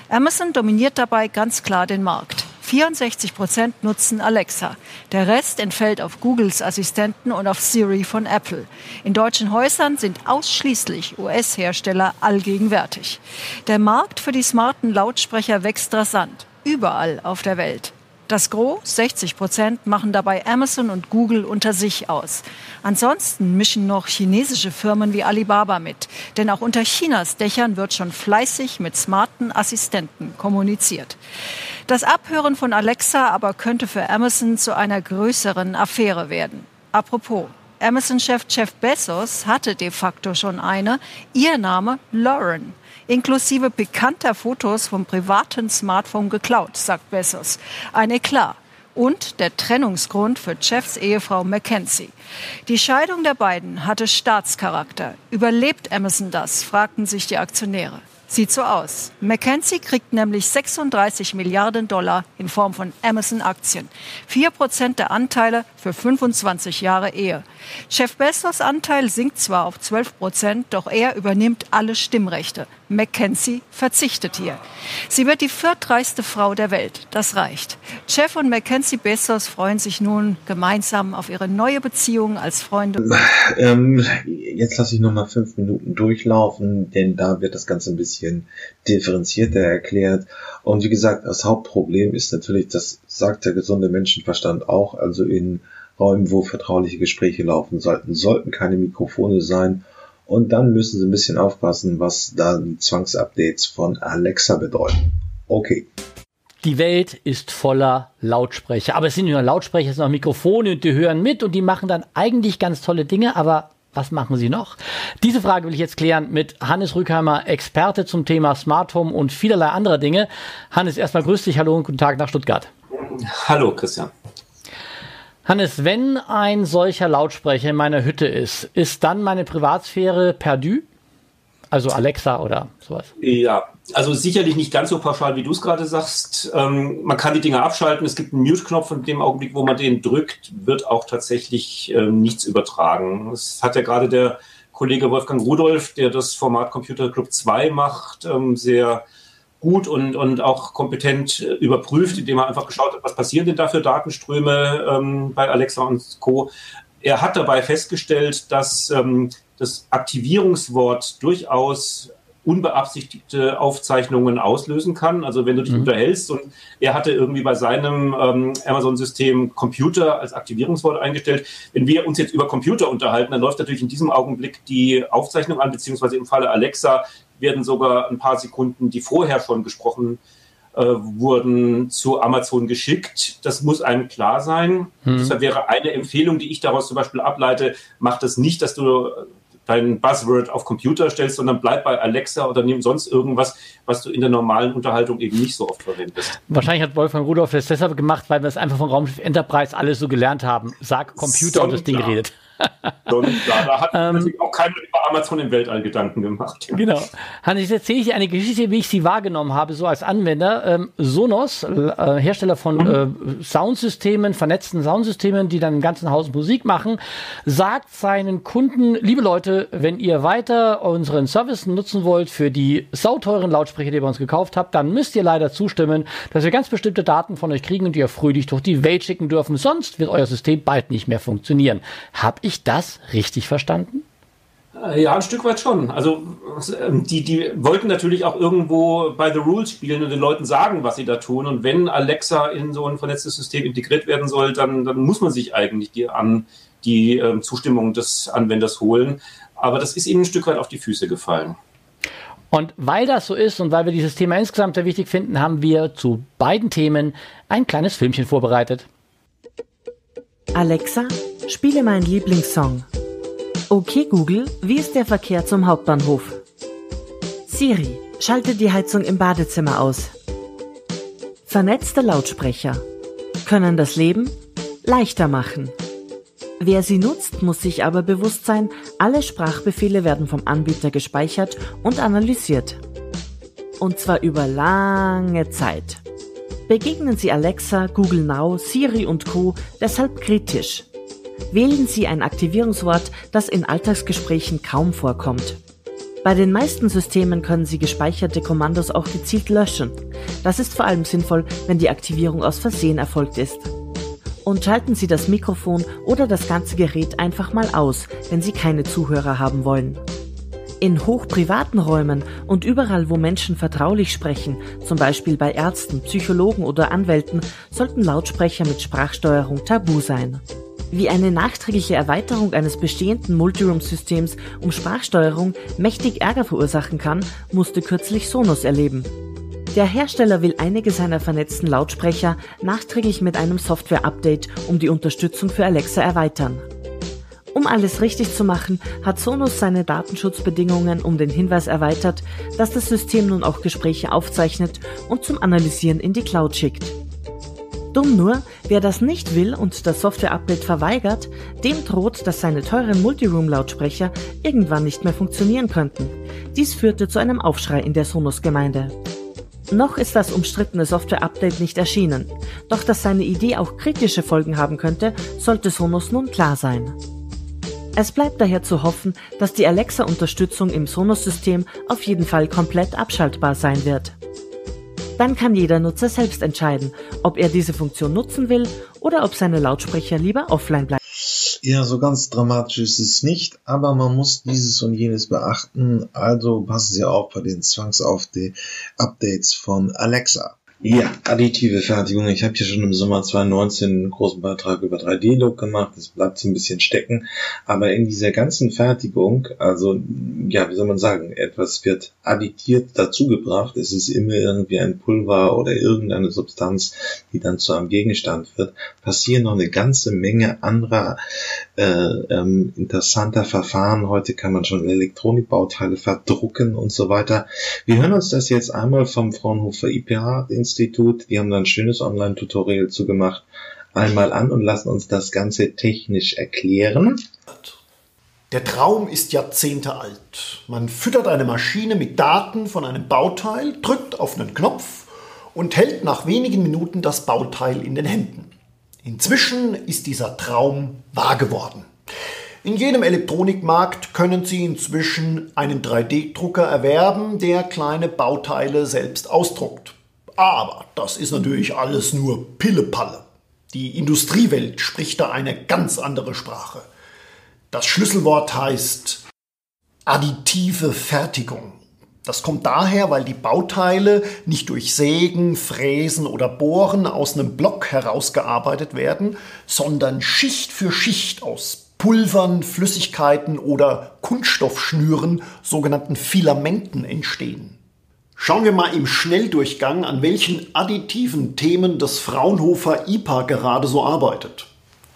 Speaker 6: Amazon dominiert dabei ganz klar den Markt. 64 Prozent nutzen Alexa. Der Rest entfällt auf Googles Assistenten und auf Siri von Apple. In deutschen Häusern sind ausschließlich US-Hersteller allgegenwärtig. Der Markt für die smarten Lautsprecher wächst rasant. Überall auf der Welt. Das Gros, 60 Prozent, machen dabei Amazon und Google unter sich aus. Ansonsten mischen noch chinesische Firmen wie Alibaba mit. Denn auch unter Chinas Dächern wird schon fleißig mit smarten Assistenten kommuniziert. Das Abhören von Alexa aber könnte für Amazon zu einer größeren Affäre werden. Apropos, Amazon-Chef Jeff Bezos hatte de facto schon eine. Ihr Name Lauren inklusive bekannter Fotos vom privaten Smartphone geklaut, sagt Bezos. Ein Eklat. Und der Trennungsgrund für Jeffs Ehefrau Mackenzie. Die Scheidung der beiden hatte Staatscharakter. Überlebt Amazon das, fragten sich die Aktionäre. Sieht so aus. Mackenzie kriegt nämlich 36 Milliarden Dollar in Form von Amazon-Aktien. Vier Prozent der Anteile für 25 Jahre Ehe. Chef Bezos Anteil sinkt zwar auf 12 Prozent, doch er übernimmt alle Stimmrechte. Mackenzie verzichtet hier. Sie wird die viertreichste Frau der Welt. Das reicht. Jeff und Mackenzie Bezos freuen sich nun gemeinsam auf ihre neue Beziehung als Freunde.
Speaker 1: Ähm, jetzt lasse ich noch mal fünf Minuten durchlaufen, denn da wird das Ganze ein bisschen differenzierter erklärt. Und wie gesagt, das Hauptproblem ist natürlich, das sagt der gesunde Menschenverstand auch, also in Räumen, wo vertrauliche Gespräche laufen sollten, sollten keine Mikrofone sein und dann müssen Sie ein bisschen aufpassen, was da die Zwangsupdates von Alexa bedeuten. Okay.
Speaker 7: Die Welt ist voller Lautsprecher. Aber es sind nur Lautsprecher, es sind auch Mikrofone und die hören mit und die machen dann eigentlich ganz tolle Dinge. Aber was machen sie noch? Diese Frage will ich jetzt klären mit Hannes Rückheimer, Experte zum Thema Smart Home und vielerlei anderer Dinge. Hannes, erstmal grüß dich. Hallo und guten Tag nach Stuttgart.
Speaker 8: Hallo, Christian.
Speaker 7: Hannes, wenn ein solcher Lautsprecher in meiner Hütte ist, ist dann meine Privatsphäre perdu? Also Alexa oder sowas?
Speaker 8: Ja, also sicherlich nicht ganz so pauschal, wie du es gerade sagst. Ähm, man kann die Dinger abschalten. Es gibt einen Mute-Knopf und in dem Augenblick, wo man den drückt, wird auch tatsächlich ähm, nichts übertragen. Das hat ja gerade der Kollege Wolfgang Rudolf, der das Format Computer Club 2 macht, ähm, sehr gut und, und auch kompetent äh, überprüft, indem er einfach geschaut hat, was passieren denn da für Datenströme ähm, bei Alexa und Co. Er hat dabei festgestellt, dass ähm, das Aktivierungswort durchaus unbeabsichtigte Aufzeichnungen auslösen kann. Also wenn du dich mhm. unterhältst und er hatte irgendwie bei seinem ähm, Amazon-System Computer als Aktivierungswort eingestellt. Wenn wir uns jetzt über Computer unterhalten, dann läuft natürlich in diesem Augenblick die Aufzeichnung an, beziehungsweise im Falle Alexa werden sogar ein paar Sekunden, die vorher schon gesprochen äh, wurden, zu Amazon geschickt. Das muss einem klar sein. Mhm. Deshalb wäre eine Empfehlung, die ich daraus zum Beispiel ableite, mach das nicht, dass du dein Buzzword auf Computer stellst, sondern bleib bei Alexa oder nimm sonst irgendwas, was du in der normalen Unterhaltung eben nicht so oft verwendest.
Speaker 7: Wahrscheinlich hat Wolfgang Rudolf das deshalb gemacht, weil wir es einfach vom Raumschiff Enterprise alles so gelernt haben. Sag Computer so, und das Ding redet.
Speaker 8: Sonst, da, da hat ähm, natürlich auch keiner über Amazon im Weltall Gedanken gemacht.
Speaker 7: Genau. Hannes, jetzt erzähle ich dir eine Geschichte, wie ich sie wahrgenommen habe, so als Anwender. Ähm, Sonos, äh, Hersteller von mhm. äh, Soundsystemen, vernetzten Soundsystemen, die dann im ganzen Haus Musik machen, sagt seinen Kunden, liebe Leute, wenn ihr weiter unseren Service nutzen wollt für die sauteuren Lautsprecher, die ihr bei uns gekauft habt, dann müsst ihr leider zustimmen, dass wir ganz bestimmte Daten von euch kriegen und die ihr fröhlich durch die Welt schicken dürfen. Sonst wird euer System bald nicht mehr funktionieren. Hab ich das richtig verstanden?
Speaker 8: Äh, ja, ein Stück weit schon. Also ähm, die, die wollten natürlich auch irgendwo bei The Rules spielen und den Leuten sagen, was sie da tun. Und wenn Alexa in so ein vernetztes System integriert werden soll, dann, dann muss man sich eigentlich die, an die ähm, Zustimmung des Anwenders holen. Aber das ist ihnen ein Stück weit auf die Füße gefallen.
Speaker 7: Und weil das so ist und weil wir dieses Thema insgesamt sehr wichtig finden, haben wir zu beiden Themen ein kleines Filmchen vorbereitet.
Speaker 9: Alexa, spiele meinen Lieblingssong. Okay Google, wie ist der Verkehr zum Hauptbahnhof? Siri, schalte die Heizung im Badezimmer aus. Vernetzte Lautsprecher können das Leben leichter machen. Wer sie nutzt, muss sich aber bewusst sein, alle Sprachbefehle werden vom Anbieter gespeichert und analysiert. Und zwar über lange Zeit. Begegnen Sie Alexa, Google Now, Siri und Co. deshalb kritisch. Wählen Sie ein Aktivierungswort, das in Alltagsgesprächen kaum vorkommt. Bei den meisten Systemen können Sie gespeicherte Kommandos auch gezielt löschen. Das ist vor allem sinnvoll, wenn die Aktivierung aus Versehen erfolgt ist und schalten Sie das Mikrofon oder das ganze Gerät einfach mal aus, wenn Sie keine Zuhörer haben wollen. In hochprivaten Räumen und überall, wo Menschen vertraulich sprechen, zum Beispiel bei Ärzten, Psychologen oder Anwälten, sollten Lautsprecher mit Sprachsteuerung tabu sein. Wie eine nachträgliche Erweiterung eines bestehenden Multiroom-Systems um Sprachsteuerung mächtig Ärger verursachen kann, musste kürzlich Sonos erleben. Der Hersteller will einige seiner vernetzten Lautsprecher nachträglich mit einem Software-Update um die Unterstützung für Alexa erweitern. Um alles richtig zu machen, hat Sonos seine Datenschutzbedingungen um den Hinweis erweitert, dass das System nun auch Gespräche aufzeichnet und zum Analysieren in die Cloud schickt. Dumm nur, wer das nicht will und das Software-Update verweigert, dem droht, dass seine teuren Multiroom-Lautsprecher irgendwann nicht mehr funktionieren könnten. Dies führte zu einem Aufschrei in der Sonos-Gemeinde. Noch ist das umstrittene Software-Update nicht erschienen, doch dass seine Idee auch kritische Folgen haben könnte, sollte Sonos nun klar sein. Es bleibt daher zu hoffen, dass die Alexa-Unterstützung im Sonos-System auf jeden Fall komplett abschaltbar sein wird. Dann kann jeder Nutzer selbst entscheiden, ob er diese Funktion nutzen will oder ob seine Lautsprecher lieber offline bleiben.
Speaker 1: Ja, so ganz dramatisch ist es nicht, aber man muss dieses und jenes beachten, also passen Sie auf bei den Zwangsupdates von Alexa. Ja, additive Fertigung. Ich habe hier schon im Sommer 2019 einen großen Beitrag über 3D-Look gemacht. Das bleibt so ein bisschen stecken. Aber in dieser ganzen Fertigung, also, ja, wie soll man sagen, etwas wird additiert dazugebracht. Es ist immer irgendwie ein Pulver oder irgendeine Substanz, die dann zu einem Gegenstand wird. Passieren noch eine ganze Menge anderer äh, ähm, interessanter Verfahren. Heute kann man schon Elektronikbauteile verdrucken und so weiter. Wir hören uns das jetzt einmal vom Fraunhofer den Institut, die haben da ein schönes Online-Tutorial zu gemacht, einmal an und lassen uns das Ganze technisch erklären.
Speaker 10: Der Traum ist Jahrzehnte alt. Man füttert eine Maschine mit Daten von einem Bauteil, drückt auf einen Knopf und hält nach wenigen Minuten das Bauteil in den Händen. Inzwischen ist dieser Traum wahr geworden. In jedem Elektronikmarkt können Sie inzwischen einen 3D-Drucker erwerben, der kleine Bauteile selbst ausdruckt. Aber das ist natürlich alles nur Pillepalle. Die Industriewelt spricht da eine ganz andere Sprache. Das Schlüsselwort heißt additive Fertigung. Das kommt daher, weil die Bauteile nicht durch Sägen, Fräsen oder Bohren aus einem Block herausgearbeitet werden, sondern Schicht für Schicht aus Pulvern, Flüssigkeiten oder Kunststoffschnüren, sogenannten Filamenten entstehen. Schauen wir mal im Schnelldurchgang, an welchen additiven Themen das Fraunhofer IPA gerade so arbeitet.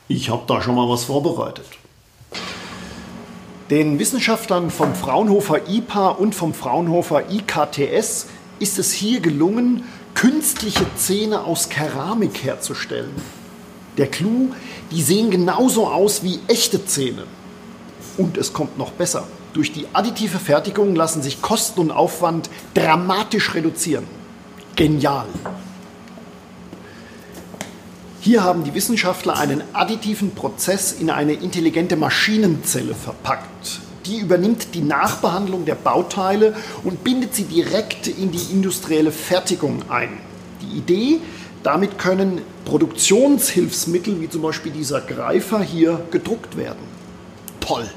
Speaker 10: Ich habe da schon mal was vorbereitet. Den Wissenschaftlern vom Fraunhofer IPA und vom Fraunhofer IKTS ist es hier gelungen, künstliche Zähne aus Keramik herzustellen. Der Clou, die sehen genauso aus wie echte Zähne. Und es kommt noch besser. Durch die additive Fertigung lassen sich Kosten und Aufwand dramatisch reduzieren. Genial. Hier haben die Wissenschaftler einen additiven Prozess in eine intelligente Maschinenzelle verpackt. Die übernimmt die Nachbehandlung der Bauteile und bindet sie direkt in die industrielle Fertigung ein. Die Idee, damit können Produktionshilfsmittel wie zum Beispiel dieser Greifer hier gedruckt werden. Toll!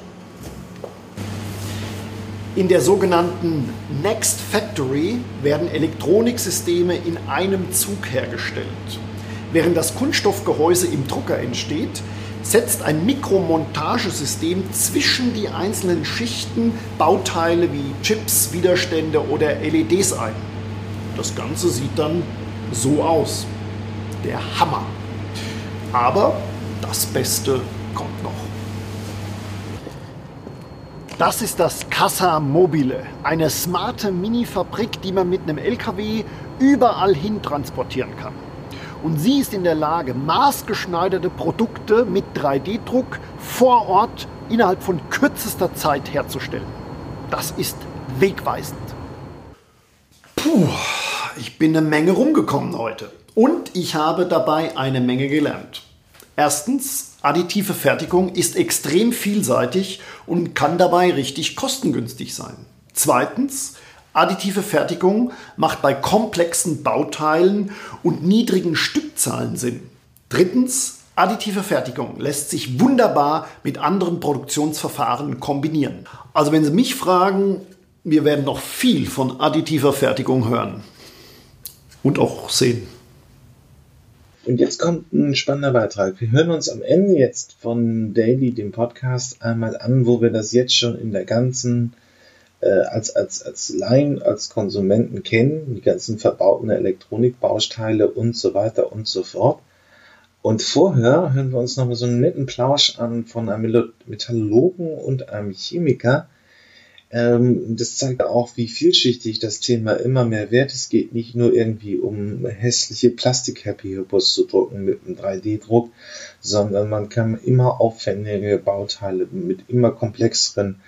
Speaker 10: In der sogenannten Next Factory werden Elektroniksysteme in einem Zug hergestellt. Während das Kunststoffgehäuse im Drucker entsteht, setzt ein Mikromontagesystem zwischen die einzelnen Schichten Bauteile wie Chips, Widerstände oder LEDs ein. Das Ganze sieht dann so aus. Der Hammer. Aber das Beste kommt noch. Das ist das Casa Mobile, eine smarte Mini-Fabrik, die man mit einem LKW überall hin transportieren kann. Und sie ist in der Lage, maßgeschneiderte Produkte mit 3D-Druck vor Ort innerhalb von kürzester Zeit herzustellen. Das ist wegweisend. Puh, ich bin eine Menge rumgekommen heute. Und ich habe dabei eine Menge gelernt. Erstens, additive Fertigung ist extrem vielseitig und kann dabei richtig kostengünstig sein. Zweitens, additive Fertigung macht bei komplexen Bauteilen und niedrigen Stückzahlen Sinn. Drittens, additive Fertigung lässt sich wunderbar mit anderen Produktionsverfahren kombinieren. Also wenn Sie mich fragen, wir werden noch viel von additiver Fertigung hören und auch sehen.
Speaker 1: Und jetzt kommt ein spannender Beitrag. Wir hören uns am Ende jetzt von Daily, dem Podcast, einmal an, wo wir das jetzt schon in der ganzen, äh, als, als, als Laien, als Konsumenten kennen, die ganzen verbauten Elektronikbausteile und so weiter und so fort. Und vorher hören wir uns nochmal so einen netten Plausch an von einem Metallurgen und einem Chemiker, das zeigt auch, wie vielschichtig das Thema immer mehr wird. Es geht nicht nur irgendwie um hässliche Plastik-Happy Hippos zu drucken mit einem 3D-Druck, sondern man kann immer aufwendige Bauteile mit immer komplexeren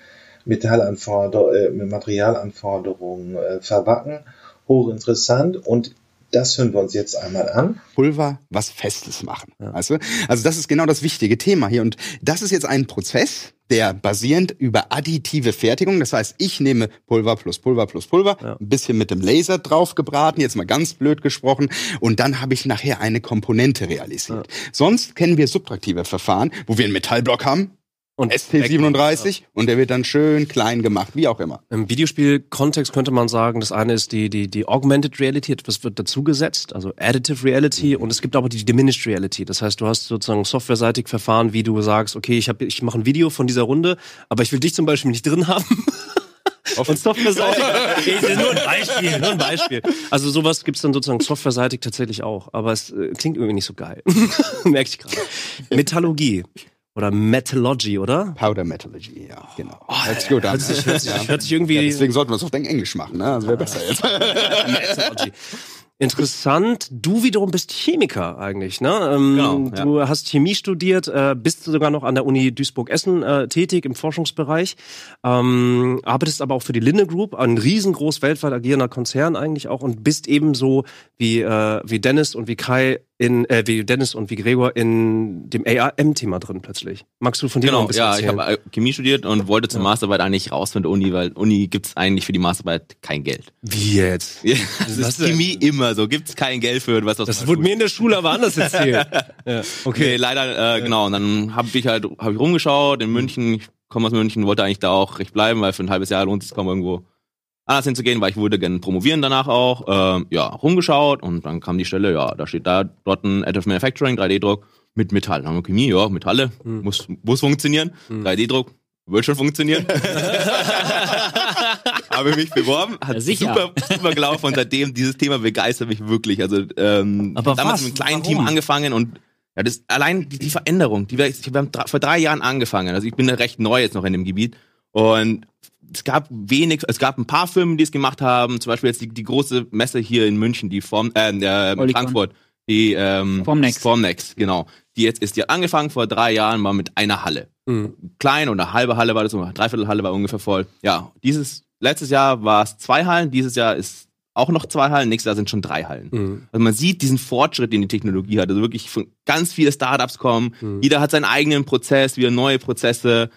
Speaker 1: Metallanforderungen, äh, Materialanforderungen äh, verbacken. Hochinteressant und das hören wir uns jetzt einmal an.
Speaker 11: Pulver was Festes machen. Ja. Weißt du? Also das ist genau das wichtige Thema hier. Und das ist jetzt ein Prozess, der basierend über additive Fertigung, das heißt, ich nehme Pulver plus Pulver plus Pulver, ja. ein bisschen mit dem Laser drauf gebraten, jetzt mal ganz blöd gesprochen, und dann habe ich nachher eine Komponente realisiert. Ja. Sonst kennen wir subtraktive Verfahren, wo wir einen Metallblock haben, und SP37 und der wird dann schön klein gemacht, wie auch immer.
Speaker 12: Im Videospiel-Kontext könnte man sagen, das eine ist die, die, die Augmented Reality, das wird dazugesetzt, also Additive Reality mhm. und es gibt aber die Diminished Reality. Das heißt, du hast sozusagen softwareseitig Verfahren, wie du sagst, okay, ich, hab, ich mache ein Video von dieser Runde, aber ich will dich zum Beispiel nicht drin haben. und softwareseitig. nur ein Beispiel, nur ein Beispiel. Also sowas gibt's dann sozusagen softwareseitig tatsächlich auch, aber es äh, klingt irgendwie nicht so geil. Merke ich gerade. Metallurgie. Oder Metallurgy, oder?
Speaker 11: Powder Metallurgy, ja, genau.
Speaker 12: Oh, hört sich gut an. Hört sich, hört sich, hört sich irgendwie... Ja,
Speaker 11: deswegen sollten wir es auf Englisch machen, ne? Das wäre besser jetzt. Metallurgy.
Speaker 12: Interessant. Du wiederum bist Chemiker eigentlich, ne? Ähm, genau, ja. Du hast Chemie studiert, äh, bist sogar noch an der Uni Duisburg-Essen äh, tätig im Forschungsbereich, ähm, arbeitest aber auch für die Linde Group, ein riesengroß weltweit agierender Konzern eigentlich auch und bist ebenso wie, äh, wie Dennis und wie Kai in, äh, wie Dennis und wie Gregor in dem ARM-Thema drin plötzlich. Magst du von dir
Speaker 13: genau,
Speaker 12: noch ein bisschen
Speaker 13: ja,
Speaker 12: erzählen?
Speaker 13: ich habe äh, Chemie studiert und wollte zur ja. Masterarbeit eigentlich raus von der Uni, weil Uni gibt's eigentlich für die Masterarbeit kein Geld.
Speaker 12: Wie jetzt? Ja,
Speaker 13: das ist Chemie immer so, gibt's kein Geld für was.
Speaker 12: Das wurde mir in der Schule aber anders erzählt.
Speaker 13: ja. Okay, nee, leider äh, genau. Und dann habe ich halt hab ich rumgeschaut in München. Ich komme aus München, wollte eigentlich da auch recht bleiben, weil für ein halbes Jahr lohnt es kaum irgendwo anders hinzugehen, weil ich würde gerne promovieren danach auch. Äh, ja, rumgeschaut und dann kam die Stelle, ja, da steht da dort ein Additive Manufacturing, 3D-Druck mit Metall. Dann haben wir Chemie, ja, Metalle, hm. muss, muss funktionieren. Hm. 3D-Druck, wird schon funktionieren. habe mich beworben, hat ja, super, super gelaufen und seitdem dieses Thema begeistert mich wirklich. Also ähm, Aber damals was? mit einem kleinen Warum? Team angefangen und ja, das allein die, die Veränderung, die wir, wir haben vor drei Jahren angefangen. Also ich bin recht neu jetzt noch in dem Gebiet und es gab wenig, es gab ein paar Firmen, die es gemacht haben, zum Beispiel jetzt die, die große Messe hier in München, die Form, äh, äh Frankfurt, Die ähm, Formnext. Formnext, genau. Die jetzt ist, die hat angefangen vor drei Jahren mal mit einer Halle. Mhm. Klein oder halbe Halle war das, dreiviertel Halle war ungefähr voll. Ja, dieses letztes Jahr war es zwei Hallen, dieses Jahr ist auch noch zwei Hallen, nächstes Jahr sind schon drei Hallen. Mhm. Also man sieht diesen Fortschritt, den die Technologie hat. Also wirklich von ganz viele Startups kommen, mhm. jeder hat seinen eigenen Prozess, wieder neue Prozesse.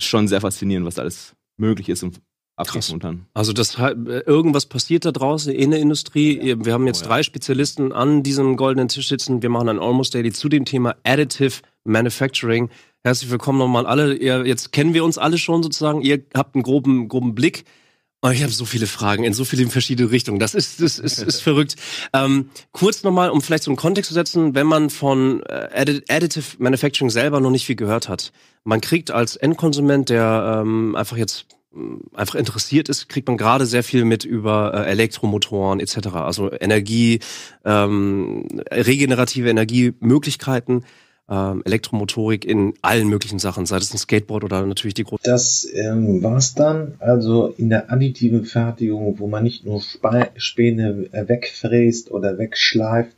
Speaker 13: Schon sehr faszinierend, was alles möglich ist und
Speaker 12: Krass. Momentan. Also das irgendwas passiert da draußen in der Industrie. Wir haben jetzt oh, ja. drei Spezialisten an diesem goldenen Tisch sitzen. Wir machen ein Almost Daily zu dem Thema Additive Manufacturing. Herzlich willkommen nochmal alle. Ihr, jetzt kennen wir uns alle schon sozusagen. Ihr habt einen groben, groben Blick. Oh, ich habe so viele Fragen in so viele verschiedene Richtungen. Das ist, das ist, ist verrückt. Ähm, kurz nochmal, um vielleicht so einen Kontext zu setzen, wenn man von äh, Additive Manufacturing selber noch nicht viel gehört hat. Man kriegt als Endkonsument, der ähm, einfach jetzt einfach interessiert ist, kriegt man gerade sehr viel mit über äh, Elektromotoren etc. Also Energie, ähm, regenerative Energiemöglichkeiten, ähm, Elektromotorik in allen möglichen Sachen, sei es ein Skateboard oder natürlich die große.
Speaker 1: Das ähm, war's dann. Also in der additiven Fertigung, wo man nicht nur Sp Späne äh, wegfräst oder wegschleift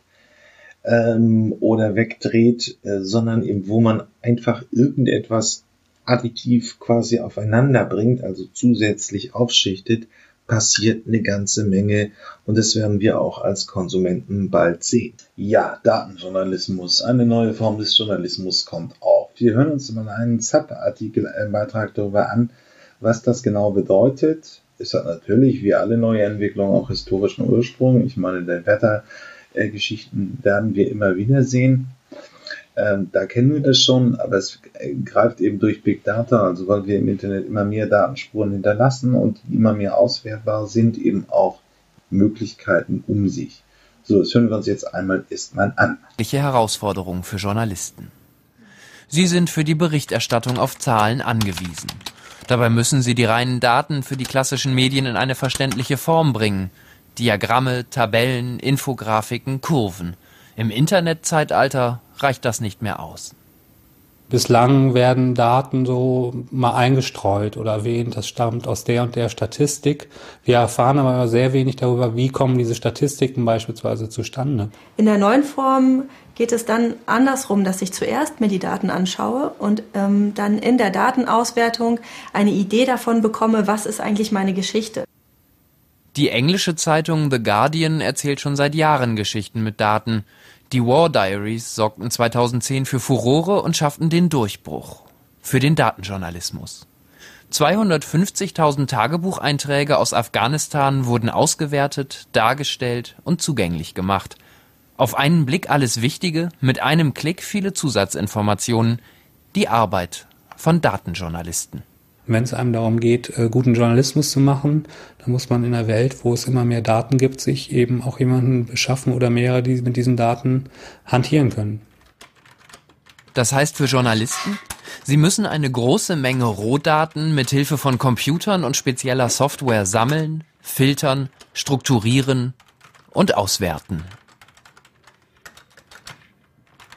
Speaker 1: ähm, oder wegdreht, äh, sondern eben wo man einfach irgendetwas additiv quasi aufeinander bringt, also zusätzlich aufschichtet, passiert eine ganze Menge und das werden wir auch als Konsumenten bald sehen. Ja, Datenjournalismus, eine neue Form des Journalismus kommt auf. Wir hören uns mal einen ZAP-Artikel, einen Beitrag darüber an, was das genau bedeutet. Es hat natürlich, wie alle neue Entwicklungen, auch historischen Ursprung. Ich meine, der Wettergeschichten werden wir immer wieder sehen. Ähm, da kennen wir das schon, aber es greift eben durch Big Data, also weil wir im Internet immer mehr Datenspuren hinterlassen und immer mehr auswertbar sind, eben auch Möglichkeiten um sich. So, das hören wir uns jetzt einmal erstmal an.
Speaker 14: Herausforderung für Journalisten. Sie sind für die Berichterstattung auf Zahlen angewiesen. Dabei müssen sie die reinen Daten für die klassischen Medien in eine verständliche Form bringen. Diagramme, Tabellen, Infografiken, Kurven. Im Internetzeitalter reicht das nicht mehr aus.
Speaker 15: Bislang werden Daten so mal eingestreut oder erwähnt, das stammt aus der und der Statistik. Wir erfahren aber sehr wenig darüber, wie kommen diese Statistiken beispielsweise zustande.
Speaker 16: In der neuen Form geht es dann andersrum, dass ich zuerst mir die Daten anschaue und ähm, dann in der Datenauswertung eine Idee davon bekomme, was ist eigentlich meine Geschichte.
Speaker 14: Die englische Zeitung The Guardian erzählt schon seit Jahren Geschichten mit Daten. Die War Diaries sorgten 2010 für Furore und schafften den Durchbruch für den Datenjournalismus. 250.000 Tagebucheinträge aus Afghanistan wurden ausgewertet, dargestellt und zugänglich gemacht. Auf einen Blick alles Wichtige, mit einem Klick viele Zusatzinformationen. Die Arbeit von Datenjournalisten.
Speaker 15: Wenn es einem darum geht, äh, guten Journalismus zu machen, dann muss man in einer Welt, wo es immer mehr Daten gibt, sich eben auch jemanden beschaffen oder mehrere, die mit diesen Daten hantieren können.
Speaker 14: Das heißt für Journalisten, sie müssen eine große Menge Rohdaten mit Hilfe von Computern und spezieller Software sammeln, filtern, strukturieren und auswerten.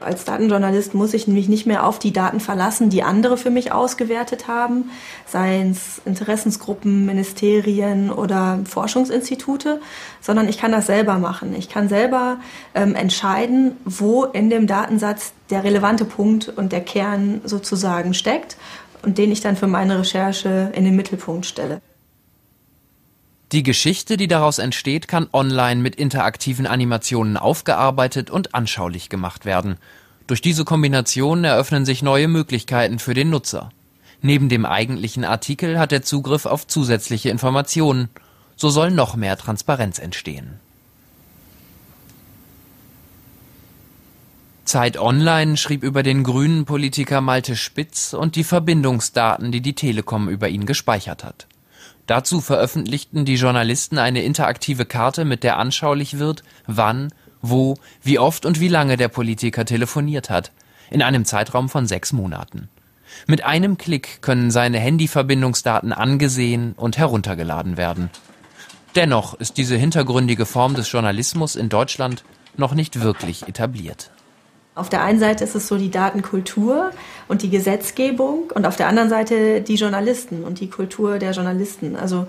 Speaker 16: Als Datenjournalist muss ich nämlich nicht mehr auf die Daten verlassen, die andere für mich ausgewertet haben, seien es Interessensgruppen, Ministerien oder Forschungsinstitute, sondern ich kann das selber machen. Ich kann selber ähm, entscheiden, wo in dem Datensatz der relevante Punkt und der Kern sozusagen steckt und den ich dann für meine Recherche in den Mittelpunkt stelle.
Speaker 14: Die Geschichte, die daraus entsteht, kann online mit interaktiven Animationen aufgearbeitet und anschaulich gemacht werden. Durch diese Kombination eröffnen sich neue Möglichkeiten für den Nutzer. Neben dem eigentlichen Artikel hat er Zugriff auf zusätzliche Informationen. So soll noch mehr Transparenz entstehen. Zeit Online schrieb über den grünen Politiker Malte Spitz und die Verbindungsdaten, die die Telekom über ihn gespeichert hat. Dazu veröffentlichten die Journalisten eine interaktive Karte, mit der anschaulich wird, wann, wo, wie oft und wie lange der Politiker telefoniert hat, in einem Zeitraum von sechs Monaten. Mit einem Klick können seine Handyverbindungsdaten angesehen und heruntergeladen werden. Dennoch ist diese hintergründige Form des Journalismus in Deutschland noch nicht wirklich etabliert.
Speaker 16: Auf der einen Seite ist es so die Datenkultur und die Gesetzgebung und auf der anderen Seite die Journalisten und die Kultur der Journalisten. Also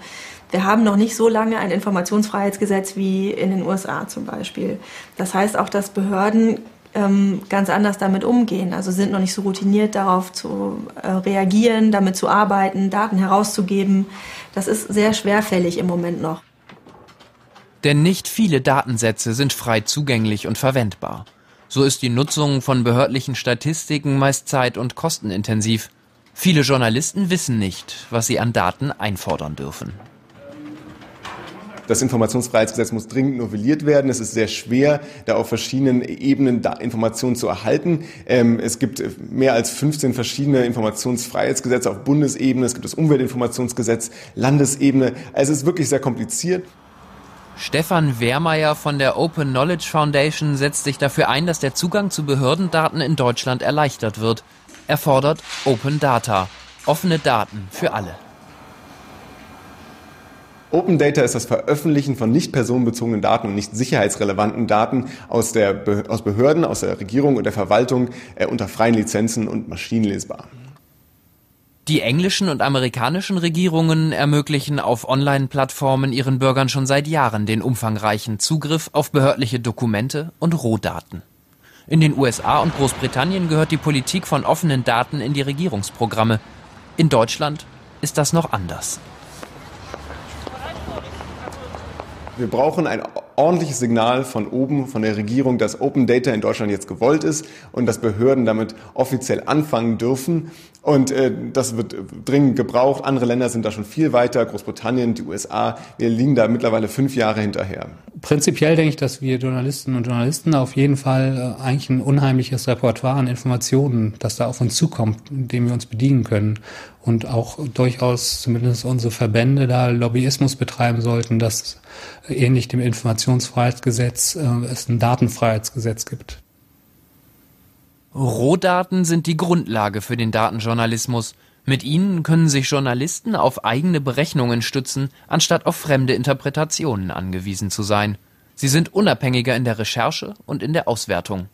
Speaker 16: Wir haben noch nicht so lange ein Informationsfreiheitsgesetz wie in den USA zum Beispiel. Das heißt auch, dass Behörden ähm, ganz anders damit umgehen. Also sind noch nicht so routiniert darauf zu äh, reagieren, damit zu arbeiten, Daten herauszugeben. Das ist sehr schwerfällig im Moment noch.
Speaker 14: Denn nicht viele Datensätze sind frei zugänglich und verwendbar. So ist die Nutzung von behördlichen Statistiken meist zeit- und kostenintensiv. Viele Journalisten wissen nicht, was sie an Daten einfordern dürfen.
Speaker 17: Das Informationsfreiheitsgesetz muss dringend novelliert werden. Es ist sehr schwer, da auf verschiedenen Ebenen Informationen zu erhalten. Ähm, es gibt mehr als 15 verschiedene Informationsfreiheitsgesetze auf Bundesebene. Es gibt das Umweltinformationsgesetz, Landesebene. Also es ist wirklich sehr kompliziert.
Speaker 14: Stefan Wehrmeier von der Open Knowledge Foundation setzt sich dafür ein, dass der Zugang zu Behördendaten in Deutschland erleichtert wird. Er fordert Open Data, offene Daten für alle.
Speaker 17: Open Data ist das Veröffentlichen von nicht personenbezogenen Daten und nicht sicherheitsrelevanten Daten aus, der, aus Behörden, aus der Regierung und der Verwaltung äh, unter freien Lizenzen und maschinenlesbar.
Speaker 14: Die englischen und amerikanischen Regierungen ermöglichen auf Online-Plattformen ihren Bürgern schon seit Jahren den umfangreichen Zugriff auf behördliche Dokumente und Rohdaten. In den USA und Großbritannien gehört die Politik von offenen Daten in die Regierungsprogramme. In Deutschland ist das noch anders.
Speaker 17: Wir brauchen ein ordentliches Signal von oben, von der Regierung, dass Open Data in Deutschland jetzt gewollt ist und dass Behörden damit offiziell anfangen dürfen. Und äh, das wird dringend gebraucht. Andere Länder sind da schon viel weiter, Großbritannien, die USA. Wir liegen da mittlerweile fünf Jahre hinterher.
Speaker 15: Prinzipiell denke ich, dass wir Journalistinnen und Journalisten auf jeden Fall äh, eigentlich ein unheimliches Repertoire an Informationen, das da auf uns zukommt, dem wir uns bedienen können. Und auch durchaus zumindest unsere Verbände da Lobbyismus betreiben sollten, dass ähnlich dem Informationsfreiheitsgesetz äh, es ein Datenfreiheitsgesetz gibt.
Speaker 14: Rohdaten sind die Grundlage für den Datenjournalismus. Mit ihnen können sich Journalisten auf eigene Berechnungen stützen, anstatt auf fremde Interpretationen angewiesen zu sein. Sie sind unabhängiger in der Recherche und in der Auswertung.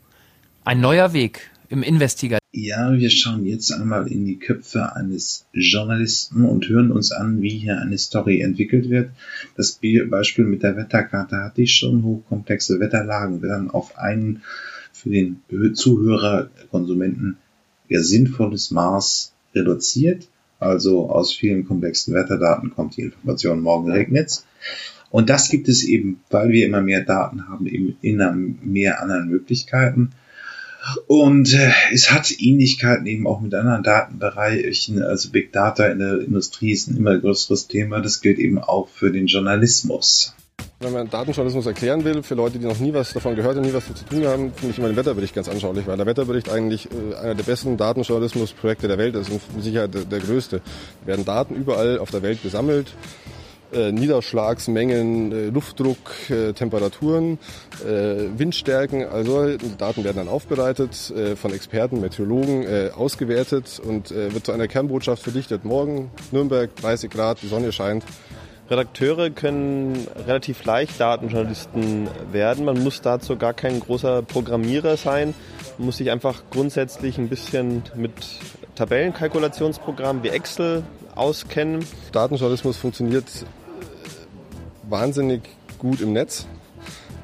Speaker 14: Ein neuer Weg im Investigativ.
Speaker 1: Ja, wir schauen jetzt einmal in die Köpfe eines Journalisten und hören uns an, wie hier eine Story entwickelt wird. Das Beispiel mit der Wetterkarte hatte ich schon. Hochkomplexe Wetterlagen werden auf einen für den Zuhörer, Konsumenten ja sinnvolles Maß reduziert. Also aus vielen komplexen Wetterdaten kommt die Information, morgen regnet's. Und das gibt es eben, weil wir immer mehr Daten haben, eben in mehr anderen Möglichkeiten. Und äh, es hat Ähnlichkeiten eben auch mit anderen Datenbereichen. Also Big Data in der Industrie ist ein immer größeres Thema. Das gilt eben auch für den Journalismus.
Speaker 18: Wenn man Datenjournalismus erklären will, für Leute, die noch nie was davon gehört und nie was zu tun haben, finde ich immer den Wetterbericht ganz anschaulich, weil der Wetterbericht eigentlich äh, einer der besten Datenjournalismusprojekte der Welt ist und mit Sicherheit der, größte. Es werden Daten überall auf der Welt gesammelt, äh, Niederschlagsmengen, äh, Luftdruck, äh, Temperaturen, Windstärken, also Daten werden dann aufbereitet, von Experten, Meteorologen ausgewertet und wird zu einer Kernbotschaft verdichtet. Morgen Nürnberg 30 Grad, die Sonne scheint.
Speaker 19: Redakteure können relativ leicht Datenjournalisten werden. Man muss dazu gar kein großer Programmierer sein. Man muss sich einfach grundsätzlich ein bisschen mit Tabellenkalkulationsprogrammen wie Excel auskennen.
Speaker 18: Datenjournalismus funktioniert wahnsinnig gut im Netz.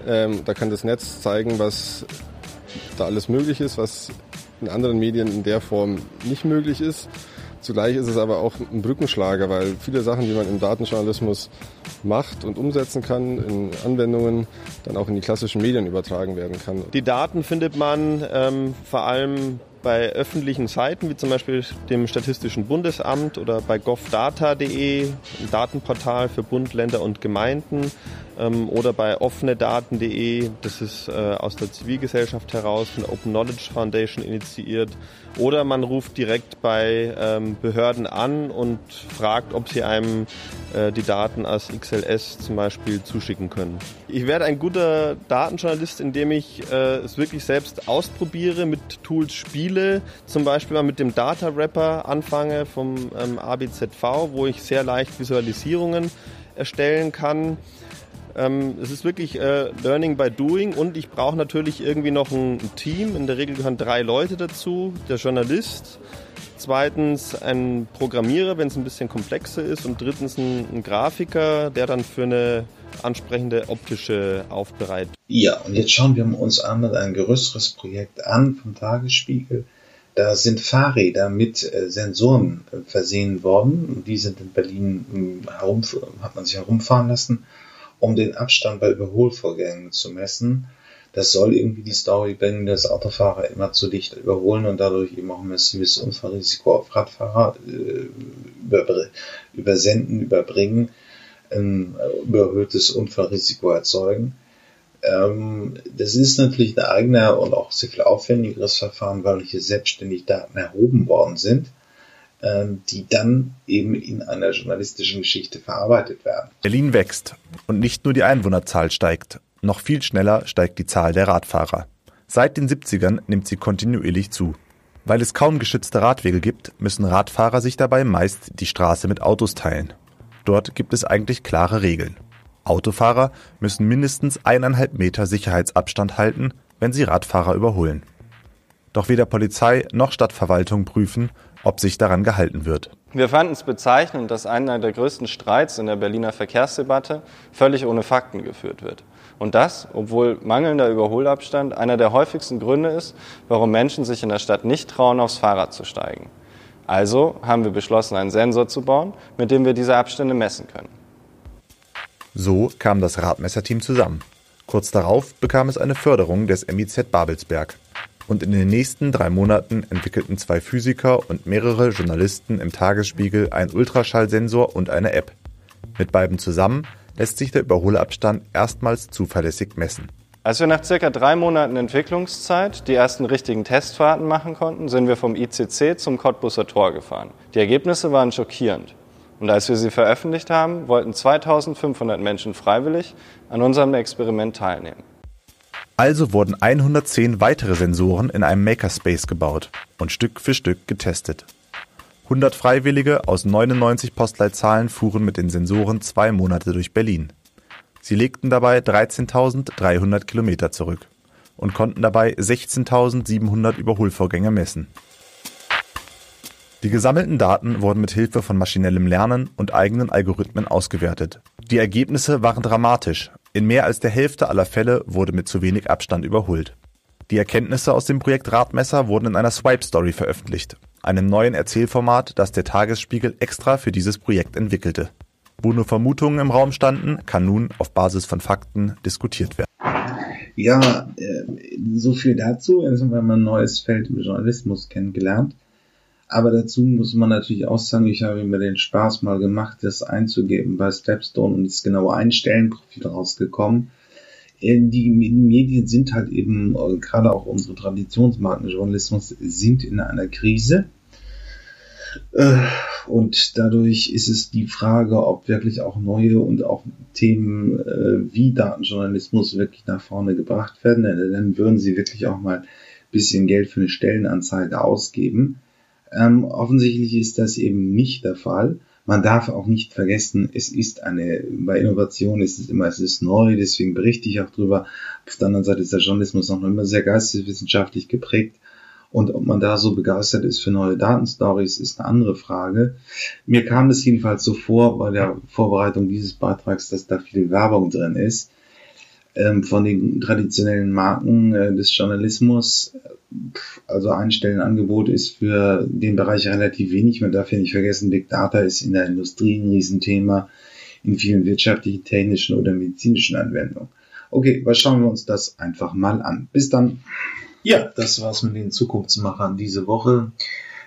Speaker 18: Ähm, da kann das Netz zeigen, was da alles möglich ist, was in anderen Medien in der Form nicht möglich ist. Zugleich ist es aber auch ein Brückenschlager, weil viele Sachen, die man im Datenjournalismus macht und umsetzen kann, in Anwendungen, dann auch in die klassischen Medien übertragen werden kann.
Speaker 19: Die Daten findet man ähm, vor allem bei öffentlichen Seiten, wie zum Beispiel dem Statistischen Bundesamt oder bei govdata.de, ein Datenportal für Bund, Länder und Gemeinden ähm, oder bei offenedaten.de, das ist äh, aus der Zivilgesellschaft heraus von Open Knowledge Foundation initiiert. Oder man ruft direkt bei ähm, Behörden an und fragt, ob sie einem äh, die Daten als XLS zum Beispiel zuschicken können. Ich werde ein guter Datenjournalist, indem ich äh, es wirklich selbst ausprobiere, mit Tools spiele, zum Beispiel mal mit dem Data Wrapper anfange vom ähm, ABZV, wo ich sehr leicht Visualisierungen erstellen kann. Ähm, es ist wirklich äh, Learning by Doing und ich brauche natürlich irgendwie noch ein, Team. In der Regel gehören drei Leute dazu. Der Journalist, zweitens ein Programmierer, wenn es ein bisschen komplexer ist und drittens ein, ein Grafiker, der dann für eine ansprechende optische Aufbereitung.
Speaker 1: Ja, und jetzt schauen wir uns einmal ein größeres Projekt an vom Tagesspiegel. Da sind Fahrräder mit äh, Sensoren äh, versehen worden. Die sind in Berlin hm, herum, hat man sich herumfahren lassen, um den Abstand bei Überholvorgängen zu messen. Das soll irgendwie die Story bringen, dass Autofahrer immer zu dicht überholen und dadurch eben auch ein massives Unfallrisiko auf Radfahrer äh, über, übersenden, überbringen, ein überhöhtes Unfallrisiko erzeugen. Ähm, das ist natürlich ein eigener und auch sehr viel aufwendigeres Verfahren, weil hier selbstständig Daten erhoben worden sind, die dann eben in einer journalistischen Geschichte verarbeitet werden.
Speaker 20: Berlin wächst und nicht nur die Einwohnerzahl steigt, noch viel schneller steigt die Zahl der Radfahrer. Seit den 70ern nimmt sie kontinuierlich zu. Weil es kaum geschützte Radwege gibt, müssen Radfahrer sich dabei meist die Straße mit Autos teilen. Dort gibt es eigentlich klare Regeln. Autofahrer müssen mindestens eineinhalb Meter Sicherheitsabstand halten, wenn sie Radfahrer überholen. Doch weder Polizei noch Stadtverwaltung prüfen, ob sich daran gehalten wird.
Speaker 19: Wir fanden es bezeichnend, dass einer der größten Streits in der Berliner Verkehrsdebatte völlig ohne Fakten geführt wird. Und das, obwohl mangelnder Überholabstand einer der häufigsten Gründe ist, warum Menschen sich in der Stadt nicht trauen, aufs Fahrrad zu steigen. Also haben wir beschlossen, einen Sensor zu bauen, mit dem wir diese Abstände messen können.
Speaker 20: So kam das Radmesserteam zusammen. Kurz darauf bekam es eine Förderung des MIZ Babelsberg. Und in den nächsten drei Monaten entwickelten zwei Physiker und mehrere Journalisten im Tagesspiegel einen Ultraschallsensor und eine App. Mit beiden zusammen lässt sich der Überholabstand erstmals zuverlässig messen.
Speaker 19: Als wir nach circa drei Monaten Entwicklungszeit die ersten richtigen Testfahrten machen konnten, sind wir vom ICC zum Cottbusser Tor gefahren. Die Ergebnisse waren schockierend. Und als wir sie veröffentlicht haben, wollten 2500 Menschen freiwillig an unserem Experiment teilnehmen.
Speaker 20: Also wurden 110 weitere Sensoren in einem Makerspace gebaut und Stück für Stück getestet. 100 Freiwillige aus 99 Postleitzahlen fuhren mit den Sensoren zwei Monate durch Berlin. Sie legten dabei 13.300 Kilometer zurück und konnten dabei 16.700 Überholvorgänge messen. Die gesammelten Daten wurden mit Hilfe von maschinellem Lernen und eigenen Algorithmen ausgewertet. Die Ergebnisse waren dramatisch. In mehr als der Hälfte aller Fälle wurde mit zu wenig Abstand überholt. Die Erkenntnisse aus dem Projekt Radmesser wurden in einer Swipe Story veröffentlicht, einem neuen Erzählformat, das der Tagesspiegel extra für dieses Projekt entwickelte. Wo nur Vermutungen im Raum standen, kann nun auf Basis von Fakten diskutiert werden.
Speaker 1: Ja, äh, so viel dazu. Jetzt haben wir ein neues Feld im Journalismus kennengelernt. Aber dazu muss man natürlich auch sagen, ich habe mir den Spaß mal gemacht, das einzugeben bei Stepstone und ist genau ein Stellenprofil rausgekommen. Äh, die Medien sind halt eben, äh, gerade auch unsere Traditionsmarken Journalismus, sind in einer Krise. Äh, und dadurch ist es die Frage, ob wirklich auch neue und auch Themen wie Datenjournalismus wirklich nach vorne gebracht werden. Dann würden sie wirklich auch mal ein bisschen Geld für eine Stellenanzeige ausgeben. Ähm, offensichtlich ist das eben nicht der Fall. Man darf auch nicht vergessen, es ist eine, bei Innovation ist es immer, es ist neu, deswegen berichte ich auch drüber. Auf der anderen Seite ist der Journalismus auch noch immer sehr geisteswissenschaftlich geprägt. Und ob man da so begeistert ist für neue Datenstories, ist eine andere Frage. Mir kam es jedenfalls so vor bei der Vorbereitung dieses Beitrags, dass da viel Werbung drin ist von den traditionellen Marken äh, des Journalismus. Also ein Stellenangebot ist für den Bereich relativ wenig. Man darf ja nicht vergessen, Big Data ist in der Industrie ein Riesenthema, in vielen wirtschaftlichen, technischen oder medizinischen Anwendungen. Okay, was schauen wir uns das einfach mal an. Bis dann. Ja, das war's mit den Zukunftsmachern diese Woche.